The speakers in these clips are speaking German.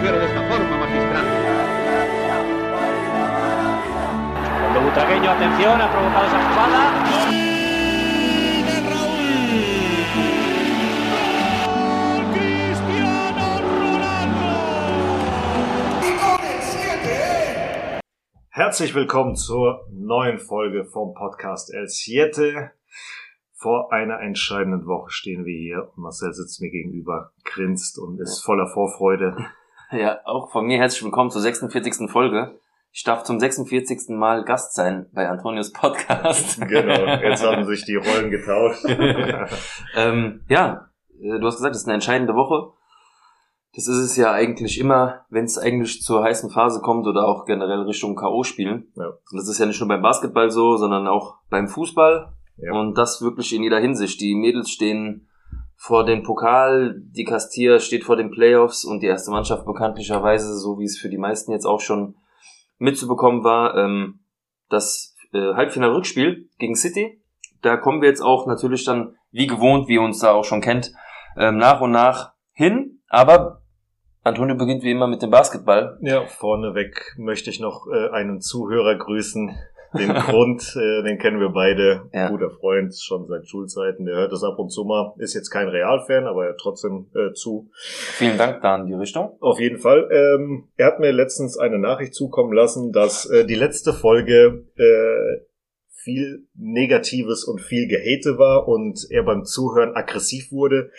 mujer de esta forma, magistral. Cuando Butragueño, atención, ha provocado esa jugada. Herzlich willkommen zur neuen Folge vom Podcast El Siete. Vor einer entscheidenden Woche stehen wir hier und Marcel sitzt mir gegenüber, grinst und ist voller Vorfreude. Ja, auch von mir herzlich willkommen zur 46. Folge. Ich darf zum 46. Mal Gast sein bei Antonios Podcast. Genau, jetzt haben sich die Rollen getauscht. ähm, ja, äh, du hast gesagt, es ist eine entscheidende Woche. Das ist es ja eigentlich immer, wenn es eigentlich zur heißen Phase kommt oder auch generell Richtung K.O. spielen. Ja. Und das ist ja nicht nur beim Basketball so, sondern auch beim Fußball. Ja. Und das wirklich in jeder Hinsicht. Die Mädels stehen vor dem Pokal, die Castilla steht vor den Playoffs und die erste Mannschaft bekanntlicherweise, so wie es für die meisten jetzt auch schon mitzubekommen war, ähm, das äh, Halbfinal-Rückspiel gegen City. Da kommen wir jetzt auch natürlich dann, wie gewohnt, wie ihr uns da auch schon kennt, ähm, nach und nach hin. Aber Antonio beginnt wie immer mit dem Basketball. Ja, vorneweg möchte ich noch äh, einen Zuhörer grüßen. Den Grund, äh, den kennen wir beide. Ja. Guter Freund, schon seit Schulzeiten. Der hört das ab und zu mal. Ist jetzt kein Realfan, aber er trotzdem äh, zu. Vielen Dank da in die Richtung. Auf jeden Fall. Ähm, er hat mir letztens eine Nachricht zukommen lassen, dass äh, die letzte Folge äh, viel Negatives und viel Gehate war und er beim Zuhören aggressiv wurde.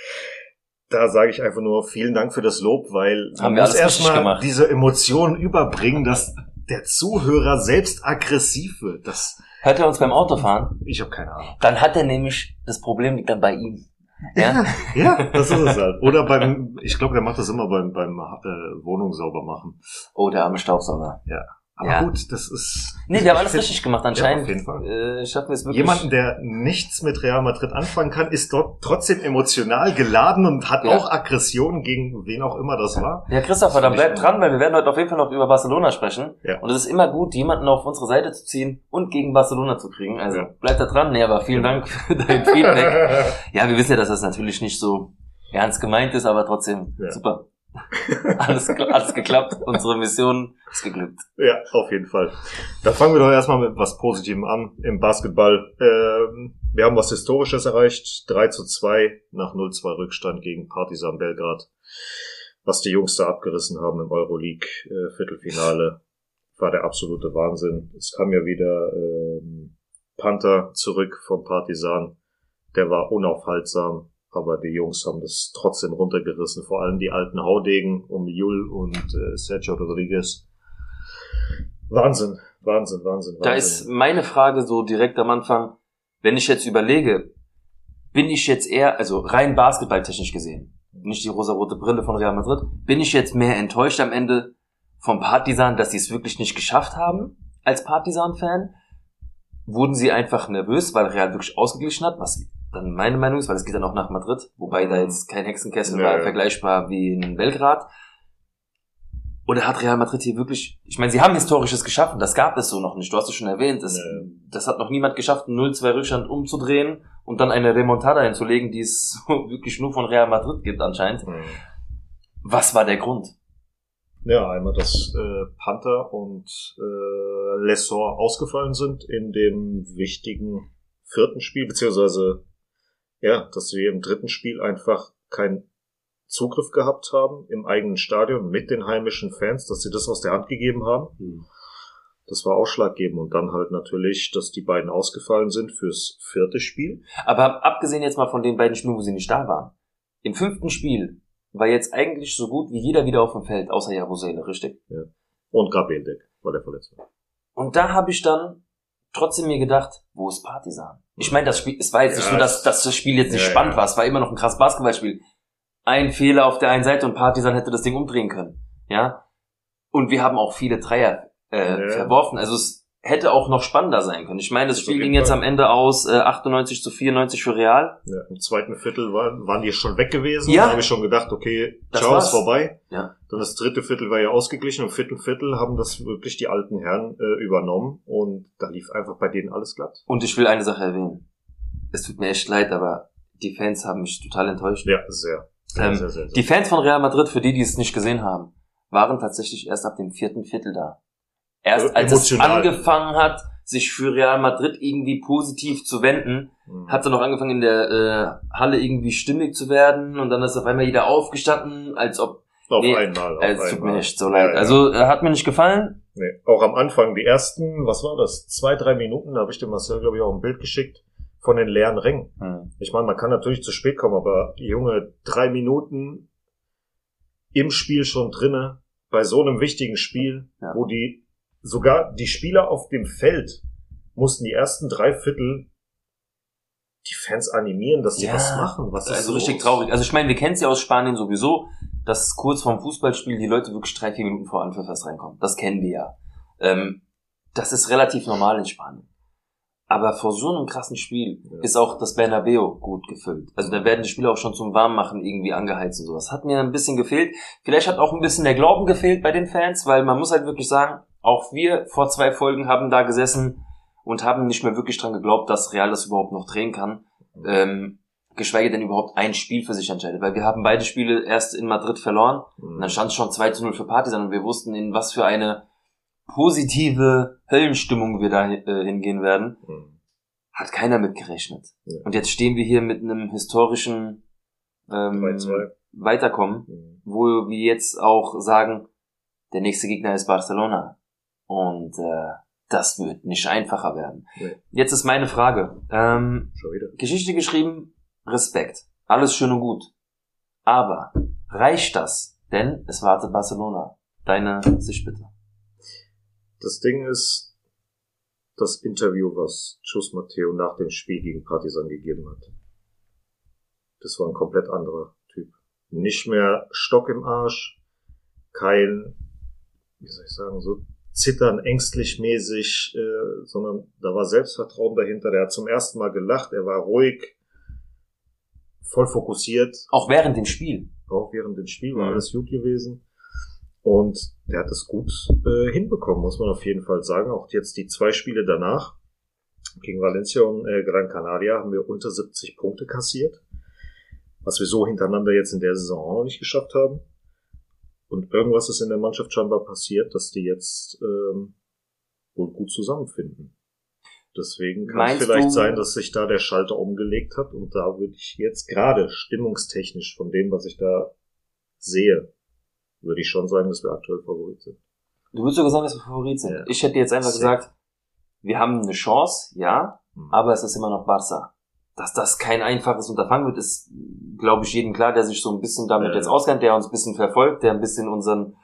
Da sage ich einfach nur vielen Dank für das Lob, weil Haben wir alles richtig erstmal diese Emotionen überbringen, dass der Zuhörer selbst aggressiv wird. Das, Hört er uns beim Autofahren? ich habe keine Ahnung. Dann hat er nämlich, das Problem liegt dann bei ihm. Ja? Ja, das ist es halt. Oder beim, ich glaube, der macht das immer beim, beim äh, Wohnung sauber machen. Oh, der arme Staubsauger. Aber Ja. gut, das ist. Nee, der hat alles richtig gemacht. Ja, Anscheinend auf jeden Fall. äh, schaffen wir es wirklich. Jemanden, der nichts mit Real Madrid anfangen kann, ist dort trotzdem emotional geladen und hat Ja. auch Aggressionen gegen wen auch immer das war. Ja, Christopher, dann bleib dran, weil wir werden heute auf jeden Fall noch über Barcelona sprechen. Ja. Und es ist immer gut, jemanden auf unsere Seite zu ziehen und gegen Barcelona zu kriegen. Also Ja. bleib da dran. Nee, aber vielen Dank für dein Feedback. Ja, wir wissen ja, dass das natürlich nicht so ernst gemeint ist, aber trotzdem Ja. super. alles, alles geklappt. Unsere Mission ist geglückt. ja, auf jeden Fall. Da fangen wir doch erstmal mit was Positivem an im Basketball. Ähm, wir haben was Historisches erreicht. 3 zu 2 nach 0-2 Rückstand gegen Partizan Belgrad. Was die Jungs da abgerissen haben im Euroleague äh, Viertelfinale war der absolute Wahnsinn. Es kam ja wieder ähm, Panther zurück vom Partisan. Der war unaufhaltsam, aber die Jungs haben das trotzdem runtergerissen. Vor allem die alten Haudegen um Jul und äh, Sergio Rodriguez. Wahnsinn, Wahnsinn, Wahnsinn, Wahnsinn. Da ist meine Frage so direkt am Anfang, wenn ich jetzt überlege, bin ich jetzt eher, also rein basketballtechnisch gesehen, nicht die rosarote Brille von Real Madrid, bin ich jetzt mehr enttäuscht am Ende vom Partisan, dass sie es wirklich nicht geschafft haben als Partisan-Fan? Wurden sie einfach nervös, weil Real wirklich ausgeglichen hat, was dann meine Meinung ist, weil es geht dann auch nach Madrid, wobei da jetzt kein Hexenkessel Ja, war, vergleichbar wie in Belgrad. Oder hat Real Madrid hier wirklich, ich meine, sie haben Historisches geschaffen, das gab es so noch nicht, du hast es schon erwähnt, das, Ja. das hat noch niemand geschafft, einen 0-2 Rückstand umzudrehen und dann eine Remontada hinzulegen, die es wirklich nur von Real Madrid gibt anscheinend. Mhm. Was war der Grund? Ja, einmal, dass äh, Panther und äh, Lessor ausgefallen sind in dem wichtigen vierten Spiel, beziehungsweise ja, dass wir im dritten Spiel einfach keinen Zugriff gehabt haben im eigenen Stadion mit den heimischen Fans, dass sie das aus der Hand gegeben haben. Das war ausschlaggebend und dann halt natürlich, dass die beiden ausgefallen sind fürs vierte Spiel. Aber abgesehen jetzt mal von den beiden Spielen, wo sie nicht da waren. Im fünften Spiel war jetzt eigentlich so gut wie jeder wieder auf dem Feld, außer Jarosele, richtig? Und Gabeldek, weil er verletzt war. Und da habe ich dann trotzdem mir gedacht, wo ist Partisan? Ich meine, das Spiel, es war jetzt Ja, nicht so, dass, dass das Spiel jetzt nicht ja, spannend ja. war, es war immer noch ein krasses Basketballspiel. Ein Fehler auf der einen Seite und Partisan hätte das Ding umdrehen können. Ja. Und wir haben auch viele Dreier äh, verworfen. Also es hätte auch noch spannender sein können. Ich meine, das Spiel ging jetzt am Ende aus äh, 98 zu 94 für Real. Ja, Im zweiten Viertel waren, waren die schon weg gewesen. Ja. Da habe ich schon gedacht, okay, Das ciao, war's. ist vorbei. Ja. Dann das dritte Viertel war ja ausgeglichen. Im vierten Viertel haben das wirklich die alten Herren äh, übernommen. Und da lief einfach bei denen alles glatt. Und ich will eine Sache erwähnen. Es tut mir echt leid, aber die Fans haben mich total enttäuscht. Ja, sehr. Sehr, Ähm, sehr, sehr, sehr. Die Fans von Real Madrid, für die, die es nicht gesehen haben, waren tatsächlich erst ab dem vierten Viertel da. Erst als es emotional. angefangen hat, sich für Real Madrid irgendwie positiv zu wenden, Mhm. hat er noch angefangen in der äh, Halle irgendwie stimmig zu werden und dann ist auf einmal jeder aufgestanden, als ob auf nee, einmal. Auf äh, es tut mir echt so leid. Ja, ja. Also äh, hat mir nicht gefallen. Nee, auch am Anfang, die ersten, was war das, zwei, drei Minuten, da habe ich dem Marcel, glaube ich, auch ein Bild geschickt von den leeren Rängen. Hm. Ich meine, man kann natürlich zu spät kommen, aber Junge, drei Minuten im Spiel schon drinne, bei so einem wichtigen Spiel, Ja. wo die, sogar die Spieler auf dem Feld mussten die ersten drei Viertel die Fans animieren, dass die Ja, was machen. Was ist Also los? richtig traurig. Also ich meine, wir kennen es ja aus Spanien sowieso, dass kurz vorm Fußballspiel die Leute wirklich drei, vier Minuten vor Anpfiff erst reinkommen. Das kennen wir ja. Ähm, das ist relativ normal in Spanien. Aber vor so einem krassen Spiel Ja. ist auch das Bernabeu gut gefüllt. Also da werden die Spieler auch schon zum Warmmachen irgendwie angeheizt und sowas. Hat mir ein bisschen gefehlt. Vielleicht hat auch ein bisschen der Glauben gefehlt bei den Fans, weil man muss halt wirklich sagen, auch wir vor zwei Folgen haben da gesessen und haben nicht mehr wirklich dran geglaubt, dass Real das überhaupt noch drehen kann. Ähm, geschweige denn überhaupt ein Spiel für sich entscheidet. Weil wir haben beide Spiele erst in Madrid verloren und Mhm. dann stand es schon 2 zu 0 für Partizan und wir wussten, in was für eine positive Höllenstimmung wir da äh, hingehen werden. Mhm. Hat keiner mit gerechnet. Ja. Und jetzt stehen wir hier mit einem historischen ähm, 3-2. Weiterkommen, Mhm. wo wir jetzt auch sagen, der nächste Gegner ist Barcelona. Und äh, das wird nicht einfacher werden. Nee. Jetzt ist meine Frage. Ähm. Geschichte geschrieben, Respekt. Alles schön und gut. Aber reicht das? Denn es wartet Barcelona. Deine Sicht bitte. Das Ding ist, das Interview, was Chus Matteo nach dem Spiel gegen Partizan gegeben hat. Das war ein komplett anderer Typ. Nicht mehr Stock im Arsch, kein, wie soll ich sagen, so zittern, ängstlich mäßig, äh, sondern da war Selbstvertrauen dahinter. Der hat zum ersten Mal gelacht, er war ruhig, voll fokussiert, Auch während dem Spiel. auch während dem Spiel war Mhm. alles gut gewesen. Und der hat es gut äh, hinbekommen, muss man auf jeden Fall sagen. Auch jetzt die zwei Spiele danach gegen Valencia und äh, Gran Canaria haben wir unter 70 Punkte kassiert. Was wir so hintereinander jetzt in der Saison auch noch nicht geschafft haben. Und irgendwas ist in der Mannschaft scheinbar passiert, dass die jetzt ähm, wohl gut zusammenfinden. Deswegen kann Meinst es vielleicht du- sein, dass sich da der Schalter umgelegt hat. Und da würde ich jetzt gerade stimmungstechnisch von dem, was ich da sehe, würde ich schon sagen, dass wir aktuell Favorit sind. Du würdest sogar sagen, dass wir Favorit sind. Ja. Ich hätte jetzt einfach Safe. gesagt, wir haben eine Chance, ja, Mhm. aber es ist immer noch Barca. Dass das kein einfaches Unterfangen wird, ist, glaube ich, jedem klar, der sich so ein bisschen damit Ja. jetzt auskennt, der uns ein bisschen verfolgt, der ein bisschen unseren,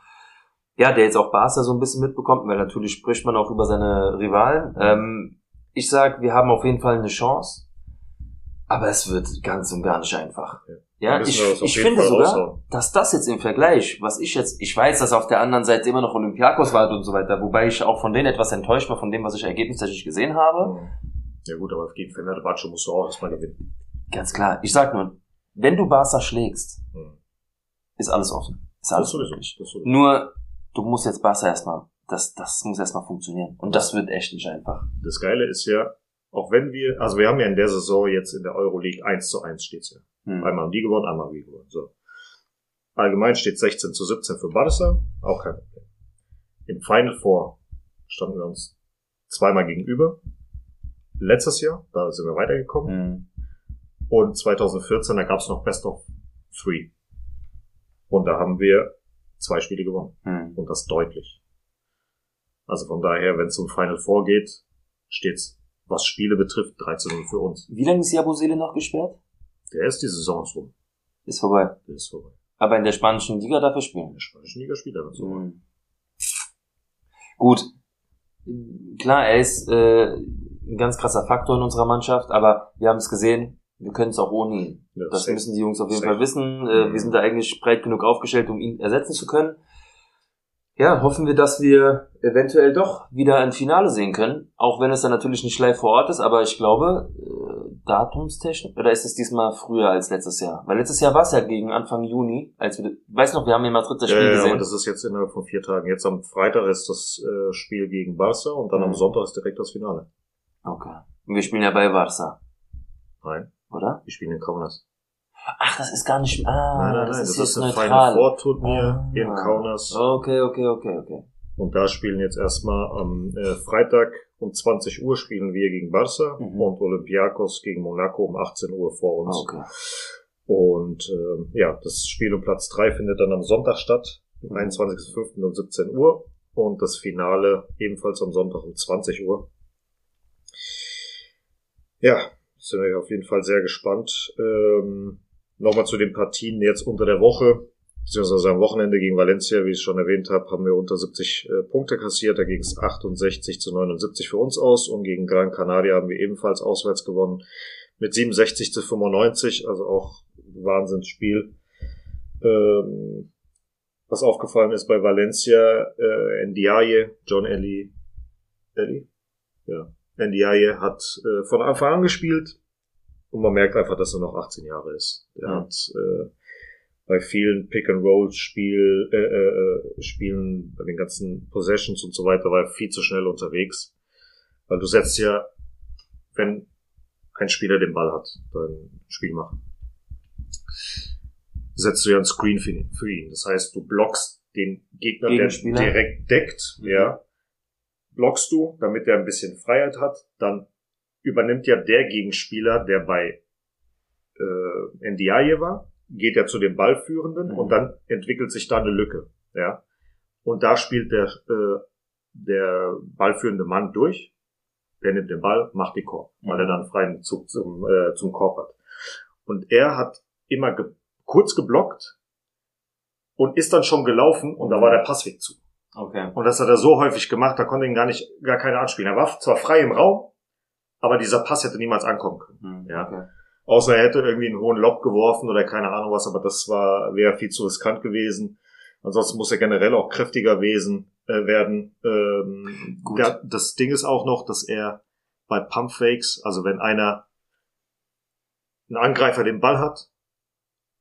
ja, der jetzt auch Barca so ein bisschen mitbekommt, weil natürlich spricht man auch über seine Rivalen. Ähm, ich sag, wir haben auf jeden Fall eine Chance, aber es wird ganz und gar nicht einfach. Ja. Ja, ich, ich finde Fall sogar, raushauen. dass das jetzt im Vergleich, was ich jetzt, ich weiß, dass auf der anderen Seite immer noch Olympiakos war und so weiter, wobei ich auch von denen etwas enttäuscht war, von dem, was ich ergebnistechnisch gesehen habe. Mhm. Ja gut, aber gegen Fenerbahce musst du auch erstmal gewinnen. Ganz klar. Ich sag nur, wenn du Barca schlägst, Mhm. ist alles offen. Ist alles Das sowieso. möglich. Das sowieso. Nur, du musst jetzt Barca erstmal, das, das muss erstmal funktionieren. Und das wird echt nicht einfach. Das Geile ist ja, auch wenn wir, also wir haben ja in der Saison jetzt in der Euroleague 1 zu 1 steht's ja. Hm. Einmal haben die gewonnen, einmal haben wir gewonnen. So. Allgemein steht 16 zu 17 für Barca, auch kein Problem. Im Final Four standen wir uns zweimal gegenüber. Letztes Jahr, da sind wir weitergekommen. Hm. Und 2014, da gab's noch Best of Three. Und da haben wir zwei Spiele gewonnen. Hm. Und das deutlich. Also von daher, wenn es um Final Four geht, steht's, was Spiele betrifft, 13 0 für uns. Wie lange ist Jabusele noch gesperrt? Der ist die Saison rum. Ist vorbei. Der ist vorbei. Aber in der spanischen Liga darf er spielen. Der spanischen Liga spielt er so. Mhm. Gut. Klar, er ist äh, ein ganz krasser Faktor in unserer Mannschaft, aber wir haben es gesehen, wir können es auch ohne ihn. Ja, Das safe. müssen die Jungs auf jeden Safe. Fall wissen. Äh, Mhm. wir sind da eigentlich breit genug aufgestellt, um ihn ersetzen zu können. Ja, hoffen wir, dass wir eventuell doch wieder ein Finale sehen können, auch wenn es dann natürlich nicht live vor Ort ist, aber ich glaube, äh, datumstechnisch, oder ist es diesmal früher als letztes Jahr? Weil letztes Jahr war es ja gegen Anfang Juni, als wir, weißt noch, wir haben in Madrid das Ja, Spiel ja, gesehen. aber das ist jetzt innerhalb von vier Tagen. Jetzt am Freitag ist das äh, Spiel gegen Barca und dann Mhm. am Sonntag ist direkt das Finale. Okay. Und wir spielen ja bei Barca, Nein, oder? wir spielen in Kaunas. Ach, das ist gar nicht. Ah, nein, nein, das nein, ist das ist ein neutral. Final Four Turnier Ah. in Kaunas. Okay, okay, okay, okay. Und da spielen jetzt erstmal am äh, Freitag um 20 Uhr spielen wir gegen Barca Mhm. und Olympiakos gegen Monaco um 18 Uhr vor uns. Okay. Und ähm, ja, das Spiel um Platz 3 findet dann am Sonntag statt, am Mhm. 21.05. um 17 Uhr. Und das Finale ebenfalls am Sonntag um 20 Uhr. Ja, sind wir auf jeden Fall sehr gespannt. Ähm, Nochmal zu den Partien jetzt unter der Woche, beziehungsweise am Wochenende gegen Valencia, wie ich es schon erwähnt habe, haben wir unter 70 äh, Punkte kassiert. Da ging es 68 zu 79 für uns aus. Und gegen Gran Canaria haben wir ebenfalls auswärts gewonnen mit 67 zu 95, also auch Wahnsinnsspiel. Ähm, was aufgefallen ist bei Valencia, äh, Ndiaye, John Ellie, Ellie? Ja. Ndiaye hat äh, von Anfang an gespielt und man merkt einfach, dass er noch 18 Jahre ist. Er Ja. hat äh, bei vielen Pick-and-Roll-Spiel, äh, äh, Spielen, bei den ganzen Possessions und so weiter, war er viel zu schnell unterwegs. Weil du setzt ja, wenn ein Spieler den Ball hat, dein Spiel machen, setzt du ja ein Screen für ihn. Das heißt, du blockst den Gegner, der direkt deckt, Mhm. ja, blockst du, damit er ein bisschen Freiheit hat, dann übernimmt ja der Gegenspieler, der bei äh, Ndiaye war, geht ja zu dem Ballführenden Mhm. und dann entwickelt sich da eine Lücke, ja. Und da spielt der, äh, der ballführende Mann durch, der nimmt den Ball, macht die Korb, weil Mhm. er dann einen freien Zug zum, äh, zum Korb hat. Und er hat immer ge kurz geblockt und ist dann schon gelaufen und da war der Passweg zu. Okay. Und das hat er so häufig gemacht, da konnte ihn gar nicht, gar keiner anspielen. Er war zwar frei im Raum, aber dieser Pass hätte niemals ankommen können. Hm, Ja. Okay. Außer er hätte irgendwie einen hohen Lob geworfen oder keine Ahnung was, aber das war, wäre viel zu riskant gewesen. Ansonsten muss er generell auch kräftiger wesen, äh, werden. Ähm, Gut. Der, das Ding ist auch noch, dass er bei Pumpfakes, also wenn einer, ein Angreifer den Ball hat,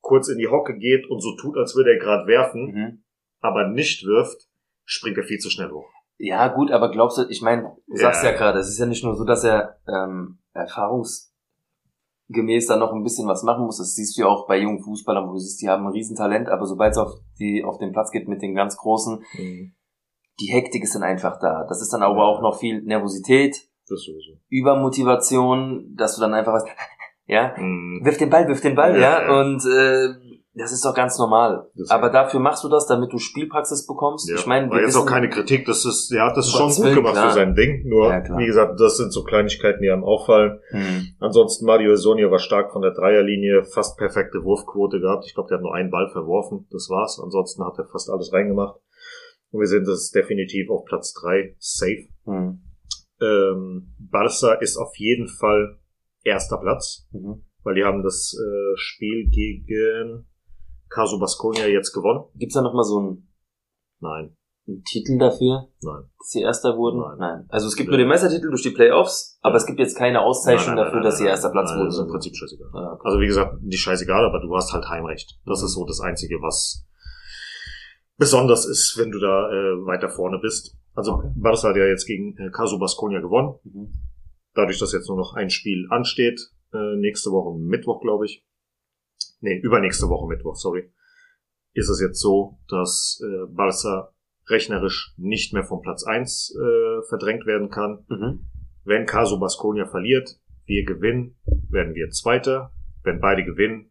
kurz in die Hocke geht und so tut, als würde er gerade werfen, Mhm. aber nicht wirft, springt er viel zu schnell hoch. Ja, gut, aber glaubst du, ich meine, du sagst Ja. ja gerade, es ist ja nicht nur so, dass er ähm, erfahrungsgemäß da noch ein bisschen was machen muss. Das siehst du ja auch bei jungen Fußballern, wo du siehst, die haben ein Riesentalent, aber sobald es auf, die, auf den Platz geht mit den ganz Großen, die Hektik ist dann einfach da. Das ist dann aber Ja. auch noch viel Nervosität, Das sowieso. Übermotivation, dass du dann einfach was, ja, Mhm. wirf den Ball, wirf den Ball, ja, Ja, ja. und äh, das ist doch ganz normal. Aber dafür machst du das, damit du Spielpraxis bekommst. Ja, Ich meine, wir jetzt auch keine Kritik, das ist, er hat das schon gut gemacht klar. für sein Ding. Nur, Ja, wie gesagt, das sind so Kleinigkeiten, die einem auffallen. Hm. Ansonsten Mario Esonia war stark von der Dreierlinie, fast perfekte Wurfquote gehabt. Ich glaube, der hat nur einen Ball verworfen, das war's. Ansonsten hat er fast alles reingemacht. Und wir sind das definitiv auf Platz drei safe. Hm. Ähm, Barca ist auf jeden Fall erster Platz, Mhm. weil die haben das äh, Spiel gegen Caso Basconia jetzt gewonnen. Gibt's da noch mal so einen, Nein, einen Titel dafür, nein. dass sie Erster wurden? Nein. Also es gibt nur den Meistertitel durch die Playoffs, aber es gibt jetzt keine Auszeichnung Nein, nein, dafür, nein, dass sie nein, erster Platz nein, Das ist im wurden. Prinzip scheißegal. Ah, okay. Also wie gesagt, nicht scheißegal, aber du hast halt Heimrecht. Das ist so das Einzige, was besonders ist, wenn du da äh, weiter vorne bist. Also Okay. Barca hat ja jetzt gegen äh, Caso Basconia gewonnen. Mhm. Dadurch, dass jetzt nur noch ein Spiel ansteht, äh, nächste Woche Mittwoch, glaube ich. Nee, übernächste Woche Mittwoch, sorry. Ist es jetzt so, dass äh, Barca rechnerisch nicht mehr vom Platz eins äh, verdrängt werden kann. Mhm. Wenn Caso Basconia verliert, wir gewinnen, werden wir Zweiter. Wenn beide gewinnen,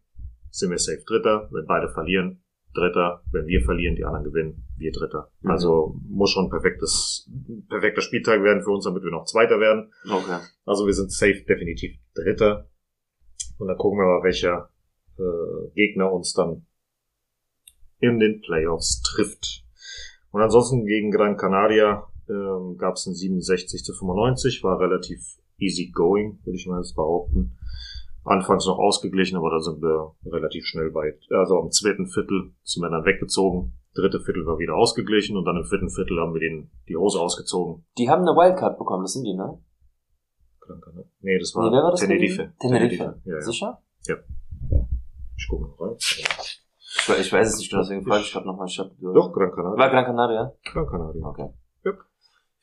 sind wir safe Dritter. Wenn beide verlieren, Dritter. Wenn wir verlieren, die anderen gewinnen, wir Dritter. Mhm. Also muss schon ein perfektes, perfekter Spieltag werden für uns, damit wir noch Zweiter werden. Okay. Also wir sind safe definitiv Dritter. Und dann gucken wir mal, welcher äh, Gegner uns dann in den Playoffs trifft. Und ansonsten gegen Gran Canaria ähm, gab es ein 67 zu 95, war relativ easy going, würde ich mal jetzt behaupten. Anfangs noch ausgeglichen, aber da sind wir relativ schnell weit. Also am zweiten Viertel sind wir dann weggezogen. Dritte Viertel war wieder ausgeglichen und dann im vierten Viertel haben wir den, die Hose ausgezogen. Die haben eine Wildcard bekommen, das sind die, ne? Gran Canaria. Nee, das war, Nee, wer war das Tenerife. gewesen? Tenerife. Ja, ja. Sicher? Ich gucke mal rein. Ich, ich weiß es nicht, genau, deswegen frage ich gerade nochmal. Doch, Gran Canaria. War Gran Canaria? Gran Canaria. Okay. Ja.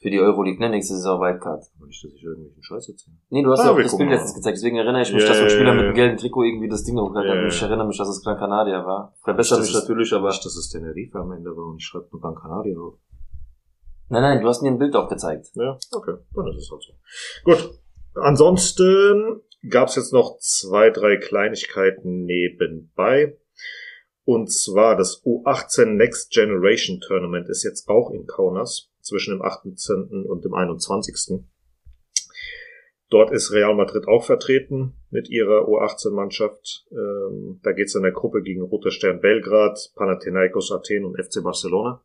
für die Euroleague, ne? Nächste Saison Wildcard. Aber nicht, dass ich irgendwelchen Scheiß erzähle. Nee, du hast Ah, ja auch das Bild letztens gezeigt, deswegen erinnere ich mich, Ja, dass so ein Spieler ja, mit dem gelben Trikot irgendwie das Ding hochgehalten Ja, hat. Ich erinnere mich, dass es Gran Canaria war. Verbessert mich natürlich, aber. Nicht, dass es Tenerife am Ende war und ich schreibe nur Gran Canaria auf. Nein, nein, du hast mir ein Bild auch gezeigt. Ja, okay, dann ist es halt so. Gut. Ansonsten gab es jetzt noch zwei, drei Kleinigkeiten nebenbei. Und zwar das U18 Next Generation Tournament ist jetzt auch in Kaunas zwischen dem 18. und dem 21. Dort ist Real Madrid auch vertreten mit ihrer U18-Mannschaft. Ähm, da geht es in der Gruppe gegen Roter Stern Belgrad, Panathinaikos Athen und FC Barcelona.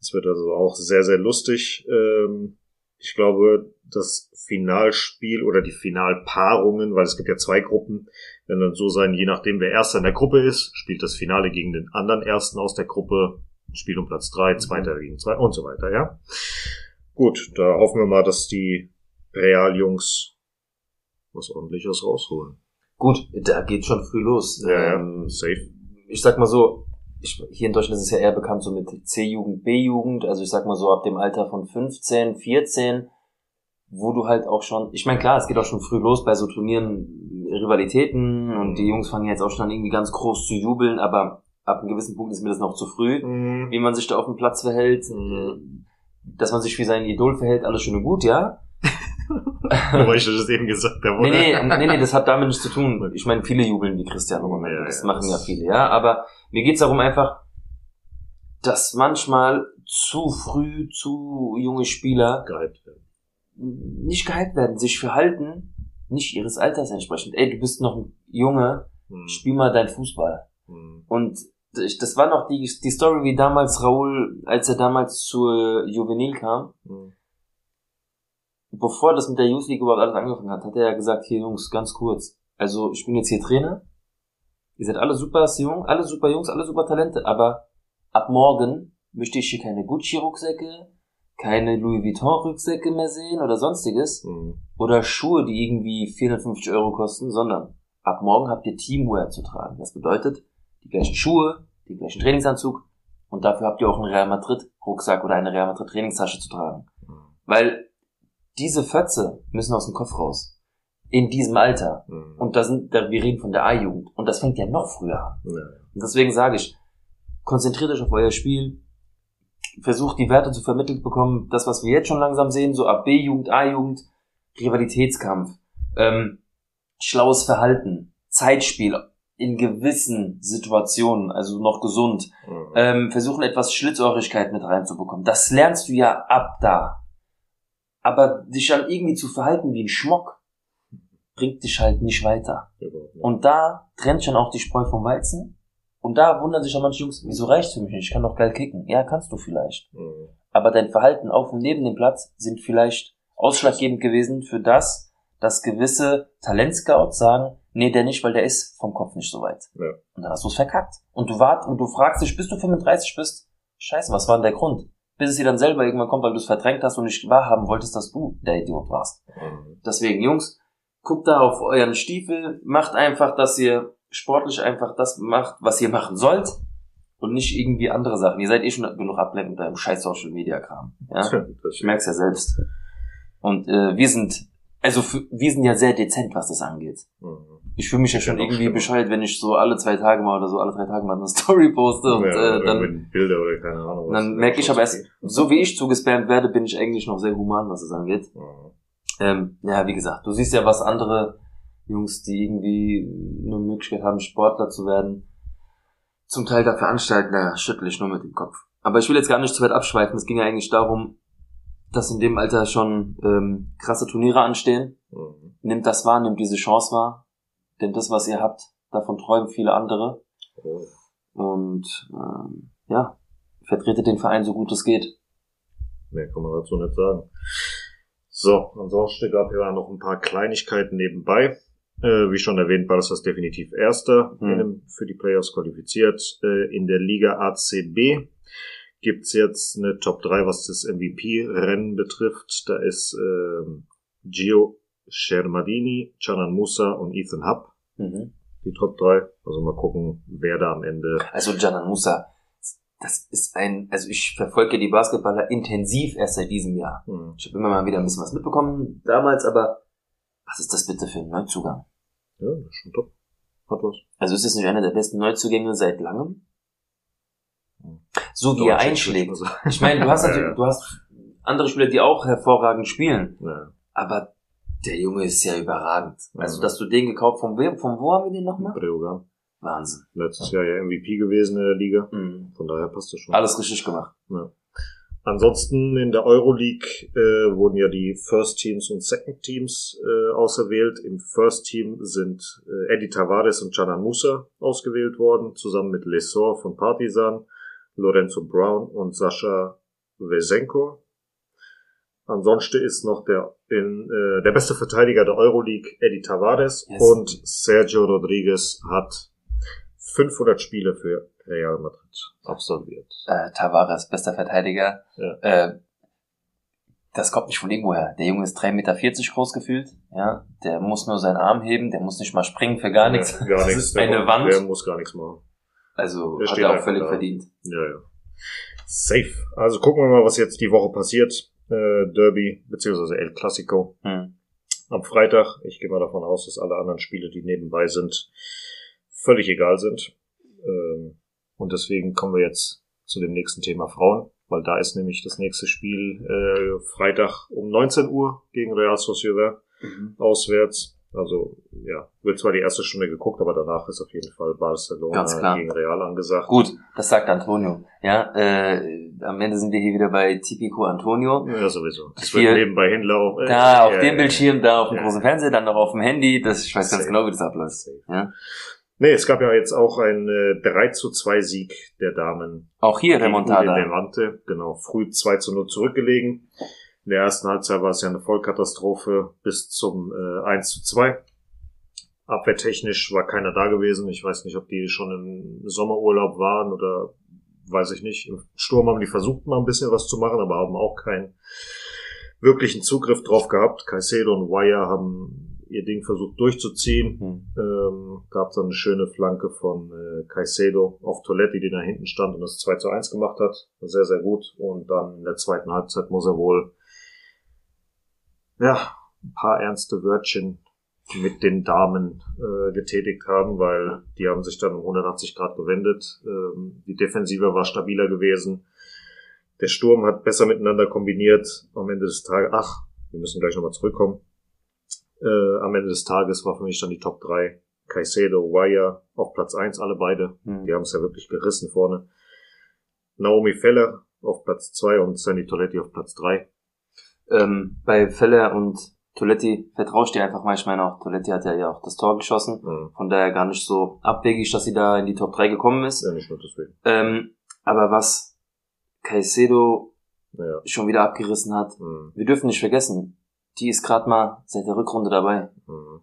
Das wird also auch sehr, sehr lustig. Ähm, ich glaube, das Finalspiel oder die Finalpaarungen, weil es gibt ja zwei Gruppen, werden dann so sein, je nachdem wer Erster in der Gruppe ist, spielt das Finale gegen den anderen Ersten aus der Gruppe, spielt um Platz drei, Zweiter gegen zwei und so weiter, ja. Gut, da hoffen wir mal, dass die Real-Jungs was ordentliches rausholen. Gut, da geht schon früh los. Ähm, safe. ich sag mal so, ich, hier in Deutschland ist es ja eher bekannt so mit C-Jugend, B-Jugend, also ich sag mal so ab dem Alter von 15, 14, wo du halt auch schon, ich meine klar, es geht auch schon früh los bei so Turnieren, Rivalitäten und die Jungs fangen jetzt auch schon an irgendwie ganz groß zu jubeln, aber ab einem gewissen Punkt ist mir das noch zu früh, Mhm. wie man sich da auf dem Platz verhält, Mhm. dass man sich wie sein Idol verhält, alles schön und gut, ja, Wobei ich das eben gesagt habe. Nee, nee, nee, nee, das hat damit nichts zu tun. Ich meine, viele jubeln wie Cristiano Ronaldo. Ja, Das ja, machen ja das- viele, ja. Aber mir geht's darum einfach, dass manchmal zu früh zu junge Spieler Gehypt werden. Nicht gehypt werden, sich verhalten, nicht ihres Alters entsprechend. Ey, du bist noch ein Junge, Mhm. spiel mal dein Fußball. Mhm. Und das war noch die, die Story, wie damals Raul, als er damals zur Juvenil kam, Mhm. bevor das mit der Youth League überhaupt alles angefangen hat, hat er ja gesagt, hier Jungs, ganz kurz. Also ich bin jetzt hier Trainer. Ihr seid alle super jung, alle super Jungs, alle super Talente, aber ab morgen möchte ich hier keine Gucci-Rucksäcke, keine Louis Vuitton-Rücksäcke mehr sehen oder sonstiges Mhm. oder Schuhe, die irgendwie 450 Euro kosten, sondern ab morgen habt ihr Teamwear zu tragen. Das bedeutet, die gleichen Schuhe, den gleichen Trainingsanzug und dafür habt ihr auch einen Real Madrid Rucksack oder eine Real Madrid Trainingstasche zu tragen. Mhm. Weil diese Fötze müssen aus dem Kopf raus. In diesem Alter. Mhm. Und da sind, da, wir reden von der A-Jugend. Und das fängt ja noch früher an. Und deswegen sage ich, konzentriert euch auf euer Spiel. Versucht die Werte zu vermittelt bekommen. Das, was wir jetzt schon langsam sehen, so ab B-Jugend, A-Jugend, Rivalitätskampf, ähm, schlaues Verhalten, Zeitspiel in gewissen Situationen, also noch gesund, Mhm. ähm, versuchen etwas Schlitzohrigkeit mit reinzubekommen. Das lernst du ja ab da. Aber dich dann irgendwie zu verhalten wie ein Schmock, bringt dich halt nicht weiter. Und da trennt schon auch die Spreu vom Weizen. Und da wundern sich auch manche Jungs, wieso reicht's für mich nicht? Ich kann doch geil kicken. Ja, kannst du vielleicht. Mhm. Aber dein Verhalten auf und neben dem Platz sind vielleicht ausschlaggebend gewesen für das, dass gewisse Talentscouts sagen, nee, der nicht, weil der ist vom Kopf nicht so weit. Ja. Und dann hast du es verkackt. Und du wart und du fragst dich, bis du 35 bist, scheiße, was war denn der Grund? Bis es dir dann selber irgendwann kommt, weil du es verdrängt hast und nicht wahrhaben wolltest, dass du der Idiot warst. Mhm. Deswegen, Jungs, guckt da auf euren Stiefel, macht einfach, dass ihr sportlich einfach das macht, was ihr machen sollt und nicht irgendwie andere Sachen. Ihr seid eh schon genug ablenkt mit eurem scheiß Social Media Kram. Ja? Das Ich merk's ja selbst. Und äh, wir sind, also wir sind ja sehr dezent, was das angeht. Mhm. Ich fühle mich ja schon irgendwie bescheuert, wenn ich so alle zwei Tage mal oder so alle drei Tage mal eine Story poste und ja, äh, dann, Bilder oder keine Ahnung. was. dann merke ich aber erst, so wie ich zugespammt werde, bin ich eigentlich noch sehr human, was es angeht. Mhm. Ähm, ja, wie gesagt, du siehst ja, was andere Jungs, die irgendwie eine Möglichkeit haben, Sportler zu werden, zum Teil da veranstalten, da schüttle ich nur mit dem Kopf. Aber ich will jetzt gar nicht zu weit abschweifen. Es ging ja eigentlich darum, dass in dem Alter schon ähm, krasse Turniere anstehen. Mhm. Nimmt das wahr, nimmt diese Chance wahr. Denn das, was ihr habt, davon träumen viele andere. Oh. Und ähm, ja, vertretet den Verein so gut es geht. Mehr kann man dazu nicht sagen. So, ansonsten gab ja noch ein paar Kleinigkeiten nebenbei. Äh, wie schon erwähnt, war das das definitiv Erste Hm. in dem, für die Playoffs qualifiziert. Äh, in der Liga ACB gibt's jetzt eine Top 3, was das MVP-Rennen betrifft. Da ist ähm, Gio Shermadini, Canan Musa und Ethan Hub Mhm. die Top 3. Also mal gucken, wer da am Ende. Also Janan Musa, das ist ein, also ich verfolge die Basketballer intensiv erst seit diesem Jahr. Hm. Ich habe immer mal wieder ein bisschen was mitbekommen damals, aber was ist das bitte für ein Neuzugang? Ja, das ist schon top. Hat was. Also ist es nicht einer der besten Neuzugänge seit langem? Hm. So wie er ich einschlägt. Ich meine, du hast Ja, natürlich, ja. du hast andere Spieler, die auch hervorragend spielen, Ja. aber der Junge ist ja überragend. Also, dass du den gekauft, von wem, von wo haben wir den nochmal? Breogan. Wahnsinn. Letztes Jahr ja MVP gewesen in der Liga. Mhm. Von daher passt das schon. Alles richtig gemacht. Ansonsten in der Euroleague äh, wurden ja die First Teams und Second Teams äh, auserwählt. Im First Team sind äh, Eddie Tavares und Canan Musa ausgewählt worden, zusammen mit Lesor von Partizan, Lorenzo Brown und Sascha Wesenko. Ansonsten ist noch der in, äh, der beste Verteidiger der Euroleague Eddie Tavares Yes. und Sergio Rodriguez hat 500 Spiele für Real Madrid absolviert. Äh, Tavares, bester Verteidiger. Ja. Äh, das kommt nicht von irgendwoher. Der Junge ist 3,40 Meter groß gefühlt. Ja, der muss nur seinen Arm heben, der muss nicht mal springen für gar nichts. Ja, gar das nichts. ist Der- eine Wand. Der muss gar nichts machen. Also Der hat steht er auch völlig da. verdient. Ja, ja. Safe. Also gucken wir mal, was jetzt die Woche passiert. Äh, Derby beziehungsweise El Clasico Hm. am Freitag. Ich gehe mal davon aus, dass alle anderen Spiele, die nebenbei sind, völlig egal sind. Ähm, und deswegen kommen wir jetzt zu dem nächsten Thema Frauen, weil da ist nämlich das nächste Spiel äh, Freitag um 19 Uhr gegen Real Sociedad Mhm. auswärts. Also ja, wird zwar die erste Stunde geguckt, aber danach ist auf jeden Fall Barcelona Ganz klar. gegen Real angesagt. Gut, das sagt Antonio. Ja, äh, am Ende sind wir hier wieder bei Tipico Antonio. Ja, sowieso. Das Hier- wird nebenbei hinlaufen. Da auf Ja, dem ja, Bildschirm, da auf dem Ja. großen Fernseher, dann noch auf dem Handy. Das, ich weiß ganz Safe. genau, wie das abläuft. Safe. Ja. Nee, es gab ja jetzt auch einen äh, 3 zu 2 Sieg der Damen. Auch hier Remontada. Udine Levante. Genau, früh 2 zu 0 zurückgelegen. In der ersten Halbzeit war es ja eine Vollkatastrophe bis zum äh, 1 zu 2. Abwehrtechnisch war keiner da gewesen. Ich weiß nicht, ob die schon im Sommerurlaub waren oder weiß ich nicht. Im Sturm haben die versucht, mal ein bisschen was zu machen, aber haben auch keinen wirklichen Zugriff drauf gehabt. Caicedo und Wire haben ihr Ding versucht durchzuziehen. Hm. Gab dann eine schöne Flanke von äh, Caicedo auf Toiletti, die da hinten stand und das 2 zu 1 gemacht hat. Sehr, sehr gut. Und dann in der zweiten Halbzeit muss er wohl ja, ein paar ernste Wörtchen mit den Damen äh, getätigt haben, weil die haben sich dann um 180 Grad gewendet. Ähm, die Defensive war stabiler gewesen. Der Sturm hat besser miteinander kombiniert. Am Ende des Tages, ach, wir müssen gleich nochmal zurückkommen. Äh, am Ende des Tages war für mich dann die Top 3 Caicedo, Wire auf Platz 1, alle beide. Hm. Die haben es ja wirklich gerissen vorne. Naomi Feller auf Platz 2 und Sandy Toletti auf Platz 3. Ähm, bei Feller und Toletti vertraust dir einfach mal. Ich meine auch, Toletti hat ja, ja auch das Tor geschossen. Mhm. Von daher gar nicht so abwegig, dass sie da in die Top 3 gekommen ist. Ja, nicht nur deswegen. Ähm, aber was Caicedo Ja. schon wieder abgerissen hat, Mhm. wir dürfen nicht vergessen, die ist gerade mal seit der Rückrunde dabei. Mhm.